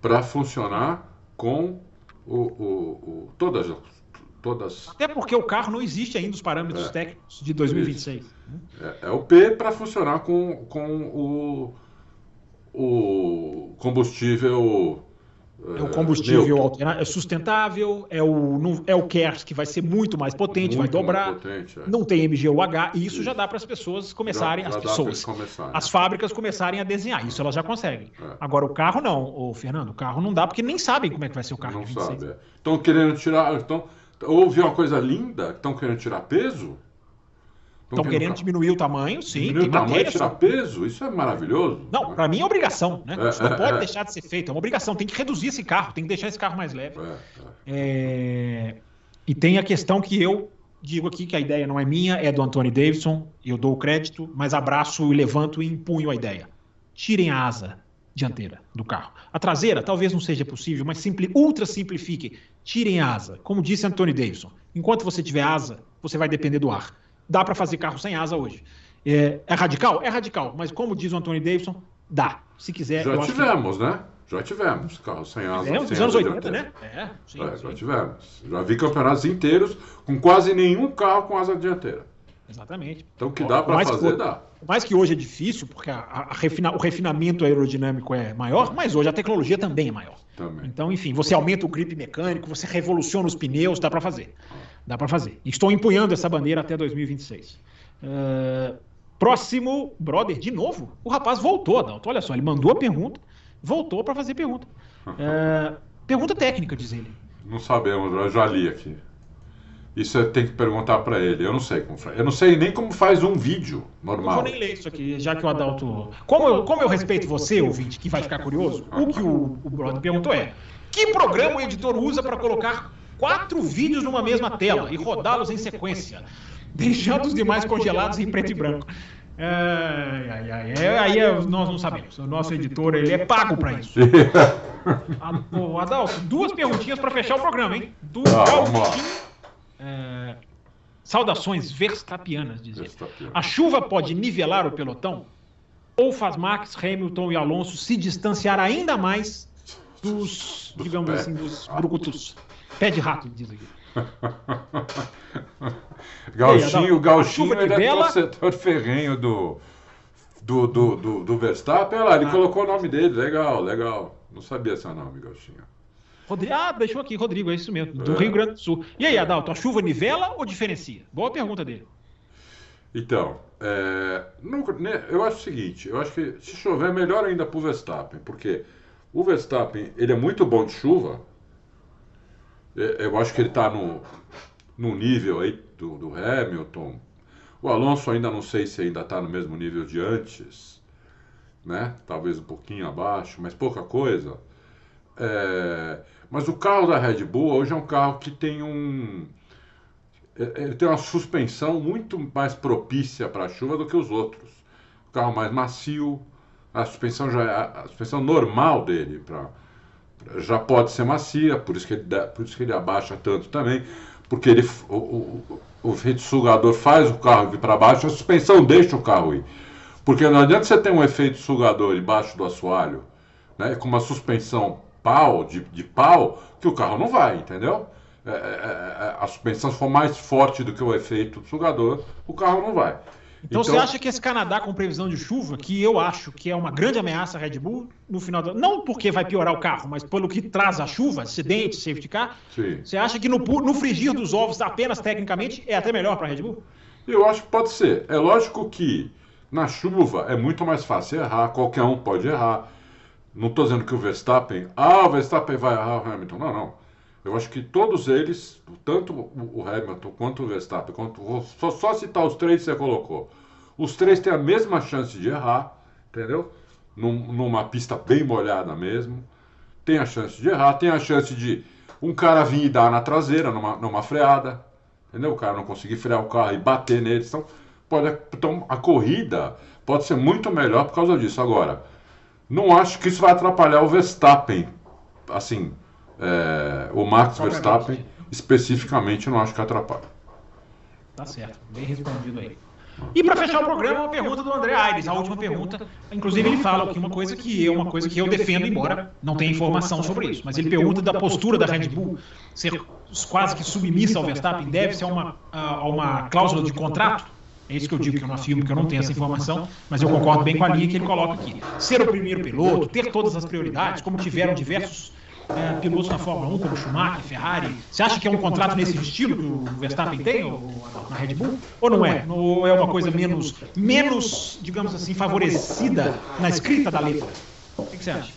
para funcionar com o, o- o- todas, todas Até porque o carro não existe ainda os parâmetros É. técnicos de 2026. é, é o P para funcionar com, com o, o combustível É o combustível neutro. altera- é sustentável, é o, não- é o KERS que vai ser muito mais potente, vai Muito mais dobrar. potente, é. Não tem MGUH, e isso já dá para as pessoas começarem, Já- já as pessoas, começarem. as fábricas começarem a desenhar. Isso elas já conseguem. É. Agora, o carro não, ô, Fernando. O carro não dá, porque nem sabem como é que vai ser o carro Não de 26. sabe. Estão querendo tirar. Estão, houve uma coisa linda? Estão querendo tirar peso? Estão querendo diminuir o tamanho, sim. diminuir tem o tamanho, tirar peso? Isso é maravilhoso. Não, para mim é obrigação, né? É, Isso não é, pode é. deixar de ser feito. É uma obrigação. Tem que reduzir esse carro, tem que deixar esse carro mais leve. É, é. É, E tem a questão que eu digo aqui que a ideia não é minha, é do Anthony Davidson, eu dou o crédito, mas abraço e levanto e empunho a ideia. Tirem a asa dianteira do carro. A traseira talvez não seja possível, mas simpli, ultra simplifique. Tirem a asa. Como disse Anthony Davidson, enquanto você tiver asa, você vai depender do ar. Dá para fazer carro sem asa hoje. É, é radical? É radical, mas como diz o Anthony Davidson, dá. Se quiser, Já acho que- tivemos, né? Já tivemos carro sem asa. É, nos anos 80, dianteira. né? É, sim, É, sim. já tivemos. Já vi campeonatos inteiros com quase nenhum carro com asa dianteira. Exatamente. Então, o que dá para mais que fazer, for- dá. Por mais que hoje é difícil, porque a- a refina- o refinamento aerodinâmico é maior, mas hoje a tecnologia também é maior. Também. Então, enfim, você aumenta o grip mecânico, você revoluciona os pneus, dá para fazer. Dá para fazer. Estou empunhando essa bandeira até 2026. Eh, próximo, brother, de novo. O rapaz voltou, Adalto. Olha só, ele mandou a pergunta, voltou para fazer pergunta. Eh, pergunta técnica, diz ele. Não sabemos, eu já li aqui. Isso eu tenho que perguntar para ele. Eu não sei como faz. Eu não sei nem como faz um vídeo Não normal. vou nem ler isso aqui, já que o Adalto. Como eu, como eu respeito você, ouvinte, que vai ficar curioso, o que o, o brother perguntou é: que programa o editor usa para colocar quatro vídeos numa mesma tela e rodá-los em sequência, deixando os demais congelados em preto e branco? Ai, ai, ai, é, aí é- nós não sabemos. O nosso editor ele é pago para isso. Ah, Adalto, duas perguntinhas para fechar o programa, hein? Do Ah. É, saudações verstappianas, diz ele. Verstappen. A chuva pode nivelar o pelotão? Ou faz Max, Hamilton e Alonso se distanciar ainda mais dos, Dos digamos assim, dos brucutus? Pé de rato, diz aqui. Gauchinho, o Gauchinho ele é nivela? torcedor ferrenho do, do, do, do, do Verstappen. Olha lá, ele Ah. colocou o nome dele. Legal, legal. Não sabia seu nome, Gauchinho. Rodrigo, ah, deixou aqui, Rodrigo, é isso mesmo, do É. Rio Grande do Sul. E aí, Adalto, a chuva nivela ou diferencia? Boa pergunta dele. Então, é, nunca- né, eu acho o seguinte, eu acho que se chover é melhor ainda para o Verstappen, porque o Verstappen ele é muito bom de chuva. É, Eu acho que ele está no, no nível aí do, do Hamilton. O Alonso ainda não sei se ainda está no mesmo nível de antes, né? Talvez um pouquinho abaixo, mas pouca coisa. É, mas o carro da Red Bull hoje é um carro que tem um é- ele tem uma suspensão muito mais propícia para a chuva do que os outros. O carro mais macio, a suspensão já é a suspensão normal dele pra- já pode ser macia, por isso que ele por isso que ele abaixa tanto também, porque ele o, o, o sugador faz o carro ir para baixo, a suspensão deixa o carro ir. Porque não adianta você ter um efeito sugador embaixo do assoalho, né, com uma suspensão pau, de, de pau, que o carro não vai, entendeu? É, é, é, a suspensão se for mais forte do que o efeito sugador, o carro não vai. Então, então, você acha que esse Canadá com previsão de chuva, que eu acho que é uma grande ameaça à Red Bull no final do não porque vai piorar o carro, mas pelo que traz a chuva, acidente, safety car, Sim. você acha que no, no frigir dos ovos, apenas tecnicamente, é até melhor para a Red Bull? Eu acho que pode ser. É lógico que na chuva é muito mais fácil errar, qualquer um pode errar. Não estou dizendo que o Verstappen, ah, o Verstappen vai errar o Hamilton. Não, não. Eu acho que todos eles, tanto o Hamilton quanto o Verstappen, quanto, só, só citar os três que você colocou, os três têm a mesma chance de errar, entendeu? Num, numa pista bem molhada mesmo. Tem a chance de errar, tem a chance de um cara vir e dar na traseira, numa, numa freada, entendeu? O cara não conseguir frear o carro e bater neles. Então, pode, então, a corrida pode ser muito melhor por causa disso. Agora, não acho que isso vai atrapalhar o Verstappen, assim, é, o Max Verstappen, especificamente, não acho que atrapalha. Tá certo, bem respondido aí. E para fechar o programa, uma pergunta do André Aires, a última pergunta. Inclusive, ele fala aqui uma coisa que é uma coisa que eu defendo, embora não tenha informação sobre isso. Mas ele pergunta da postura da Red Bull ser quase que submissa ao Verstappen, deve ser a uma, a uma cláusula de contrato. É isso que eu digo, que eu não afirmo, que eu não tenho essa informação, mas eu concordo bem com a linha que ele coloca aqui. Ser o primeiro piloto, ter todas as prioridades, como tiveram diversos é, pilotos na Fórmula 1, como Schumacher, Ferrari. Você acha que é um contrato nesse estilo que o Verstappen tem ou, na Red Bull? Ou não é? Ou é uma coisa menos, menos, digamos assim, favorecida na escrita da letra? O que você acha?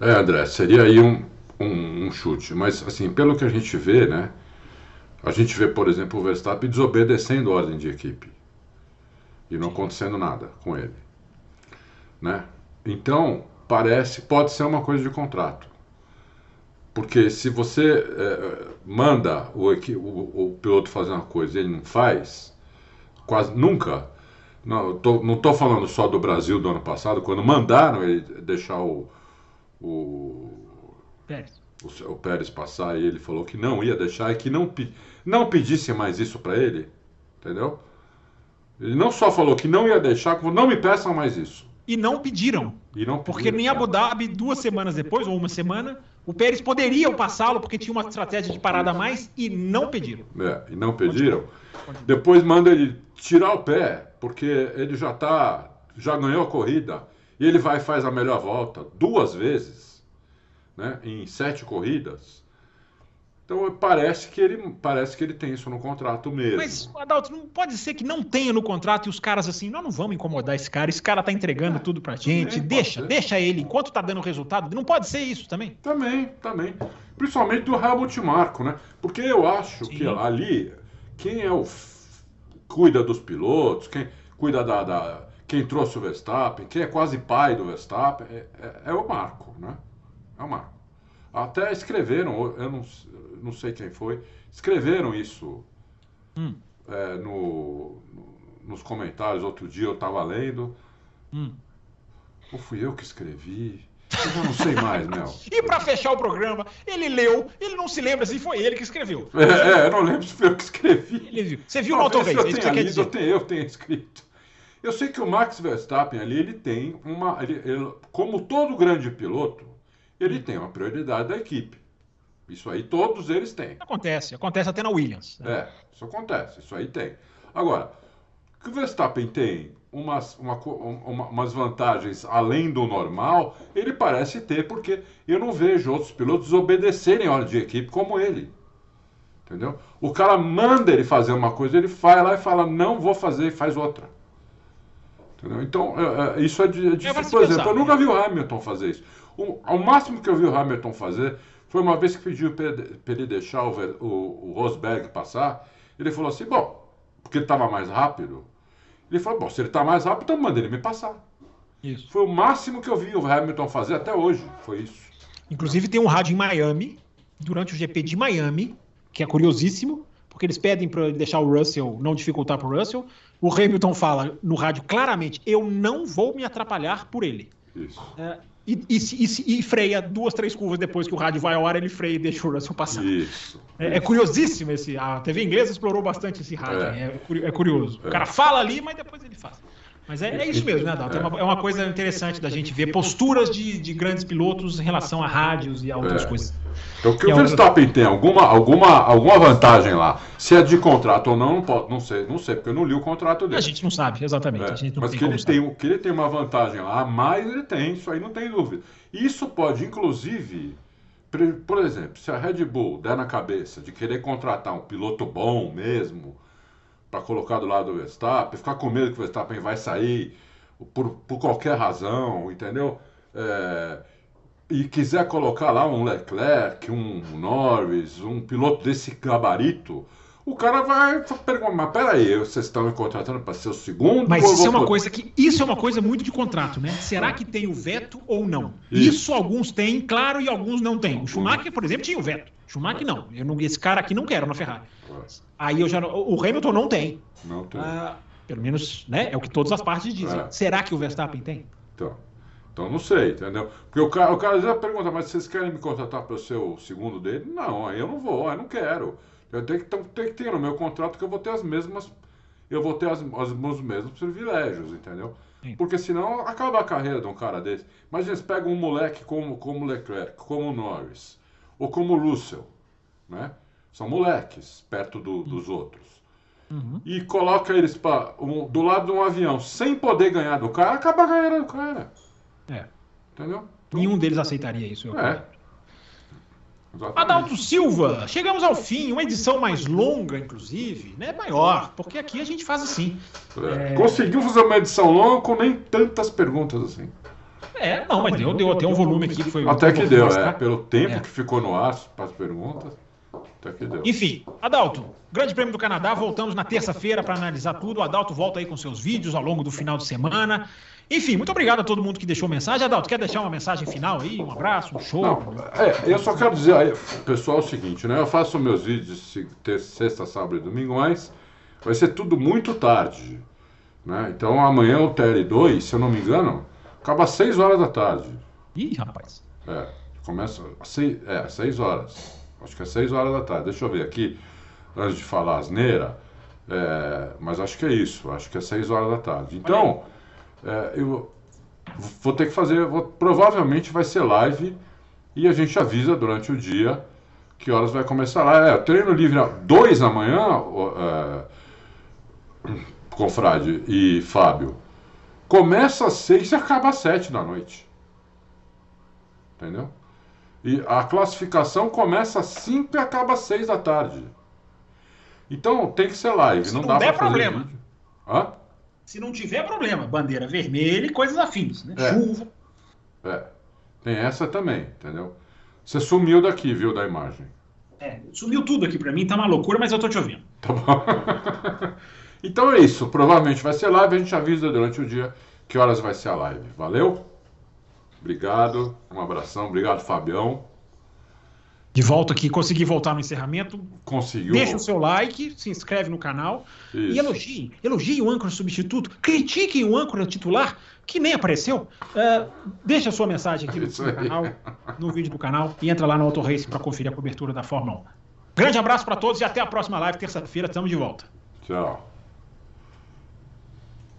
É, André, seria aí um, um, um, chute. Mas, assim, pelo que a gente vê, né? A gente vê, por exemplo, o Verstappen desobedecendo a ordem de equipe. E não acontecendo nada com ele. Né? Então, parece, pode ser uma coisa de contrato. Porque se você é, manda o, o, o, piloto fazer uma coisa e ele não faz, quase nunca. Não estou falando só do Brasil do ano passado, quando mandaram ele deixar o, o, Pérez. O, o Pérez passar e ele falou que não ia deixar e que não, não pedisse mais isso para ele, entendeu? Ele não só falou que não ia deixar, como não me peçam mais isso e não pediram. E não porque em Abu Dhabi, duas semanas depois, ou uma semana, o Pérez poderia passá-lo porque tinha uma estratégia de parada a mais e não pediram. É, e não pediram. Depois manda ele tirar o pé, porque ele já tá, já ganhou a corrida. E ele vai e faz a melhor volta duas vezes, né, em sete corridas. Então parece que ele parece que ele tem isso no contrato mesmo. Mas, Adalto, não pode ser que não tenha no contrato e os caras assim, nós não vamos incomodar esse cara, esse cara tá entregando é, tudo pra gente, deixa, deixa ele, enquanto tá dando resultado, não pode ser isso também? Também, também. Principalmente do Helmut Marko, né? Porque eu acho Sim. que ali, quem é o cuida dos pilotos, quem cuida da, da, quem trouxe o Verstappen, quem é quase pai do Verstappen, é, é, é o Marco, né? É o. Até escreveram, eu não, não sei quem foi, escreveram isso hum. é, no, no, nos comentários. Outro dia eu estava lendo. Hum. Ou fui eu que escrevi? Eu já não sei mais, Mel. e para fechar o programa, ele leu, ele não se lembra se foi ele que escreveu. É, é eu não lembro se foi eu que escrevi. Ele viu. Você viu no é isso que Eu tenho, eu tenho escrito. Eu sei que o Max Verstappen ali, ele tem uma. Ele, ele, como todo grande piloto, ele tem uma prioridade da equipe. Isso aí todos eles têm. Acontece, acontece até na Williams. Né? É, isso acontece, isso aí tem. Agora, que o Verstappen tem umas, uma, uma, umas vantagens além do normal, ele parece ter, porque eu não vejo outros pilotos obedecerem a ordem de equipe como ele. Entendeu? O cara manda ele fazer uma coisa, ele vai lá e fala, não vou fazer e faz outra. Entendeu? Então, é, é, isso é, de, é difícil. Por exemplo, eu nunca vi o Hamilton fazer isso. O, ao máximo que eu vi o Hamilton fazer foi uma vez que pediu para ele deixar o, o, o, Rosberg passar. Ele falou assim: bom, porque ele estava mais rápido. Ele falou: bom, se ele está mais rápido, então manda ele me passar. Isso. Foi o máximo que eu vi o Hamilton fazer até hoje. Foi isso. Inclusive, tem um rádio em Miami, durante o GP de Miami, que é curiosíssimo, porque eles pedem para deixar o Russell, não dificultar para o Russell. O Hamilton fala no rádio claramente: eu não vou me atrapalhar por ele. Isso. É, e, e, e, e, freia duas, três curvas depois que o rádio vai a hora, ele freia e deixa o Russell passar. Isso. É, é curiosíssimo esse. A TV inglesa explorou bastante esse rádio. É, é, é curioso. O cara fala ali, mas depois ele faz. Mas é, é isso mesmo, né, Adalto? É uma, é uma coisa interessante da gente ver posturas de, de grandes pilotos em relação a rádios e a outras coisas. Então, o que, que o é Verstappen tem? Alguma, alguma, alguma vantagem lá? Se é de contrato ou não, não, pode, não sei, não sei, porque eu não li o contrato dele. A gente não sabe, exatamente. É, mas que ele, tem, que ele tem uma vantagem lá, mais ele tem, isso aí não tem dúvida. Isso pode, inclusive, por exemplo, se a Red Bull der na cabeça de querer contratar um piloto bom mesmo, para colocar do lado do Verstappen, ficar com medo que o Verstappen vai sair por, por qualquer razão, entendeu? É, e quiser colocar lá um Leclerc, um Norris, um piloto desse gabarito, o cara vai perguntar, mas peraí, vocês estão me contratando para ser o segundo? Mas isso é uma coisa que isso é uma coisa muito de contrato, né? Será que tem o veto ou não? Isso, isso alguns têm, claro, e alguns não têm. O Schumacher, por exemplo, tinha o veto. Schumacher não. Eu não esse cara aqui não quero na Ferrari. Aí eu já o Hamilton não tem. Não tem. Ah, pelo menos, né? É o que todas as partes dizem. É. Será que o Verstappen tem? Então. Então não sei, entendeu? Porque o cara, o cara já pergunta, mas vocês querem me contratar para ser o segundo dele? Não, aí eu não vou, aí eu não quero. Eu tenho que, então, tenho que ter no meu contrato que eu vou ter as mesmas. Eu vou ter as, as, os mesmos privilégios, entendeu? Sim. Porque senão acaba a carreira de um cara desse. Imagina, você pega um moleque como, como Leclerc, como Norris, ou como Russell, né? São moleques perto do, dos outros. Uhum. E coloca eles pra, um, do lado de um avião sem poder ganhar do cara, acaba a carreira do cara. É. Entendeu? Então, Nenhum deles aceitaria isso. Eu é. Exatamente. Adalto Silva, chegamos ao fim, uma edição mais longa, inclusive, né? Maior, porque aqui a gente faz assim. É. É... Conseguiu fazer uma edição longa com nem tantas perguntas assim. É, não, mas deu, deu até um volume aqui que foi. Até que deu, é. Pelo tempo é. que ficou no ar para as perguntas. Até que deu. Enfim, Adalto, Grande Prêmio do Canadá, voltamos na terça-feira para analisar tudo. O Adalto volta aí com seus vídeos ao longo do final de semana. Enfim, muito obrigado a todo mundo que deixou mensagem. Adalto, quer deixar uma mensagem final aí? Um abraço, um show? Não, é, eu só quero dizer aí, pessoal, o seguinte, né? Eu faço meus vídeos de sexta, sábado e domingo, mas vai ser tudo muito tarde. Né? Então amanhã o TL2, se eu não me engano, acaba às 6 horas da tarde. Ih, rapaz. É, começa às 6, é, 6 horas. Acho que é 6 horas da tarde. Deixa eu ver aqui, antes de falar asneira. É, mas acho que é isso, acho que é 6 horas da tarde. Então é, eu vou ter que fazer, vou, provavelmente vai ser live e a gente avisa durante o dia que horas vai começar lá. É, treino livre 2 da manhã, é, confrade e Fábio, começa às 6 e acaba às 7 da noite. Entendeu? E a classificação começa às 5 e acaba às 6 da tarde. Então tem que ser live, Se não, não dá para fazer problema. Vídeo. Hã? Se não tiver problema, bandeira vermelha e coisas afins, né? É. Chuva. É. Tem essa também, entendeu? Você sumiu daqui, viu, da imagem. É, sumiu tudo aqui para mim, tá uma loucura, mas eu tô te ouvindo. Tá bom. então é isso, provavelmente vai ser live, a gente avisa durante o dia que horas vai ser a live. Valeu? Obrigado, um abração, obrigado, Fabião de volta aqui, consegui voltar no encerramento. Conseguiu. Deixa o seu like, se inscreve no canal Isso. e elogie. Elogie o âncora substituto. Critiquem o âncora titular, que nem apareceu. Uh, deixa a sua mensagem aqui no, no canal, no vídeo do canal, e entra lá no Auto Race para conferir a cobertura da Fórmula 1. Grande abraço para todos e até a próxima live, terça-feira. Estamos de volta. Tchau.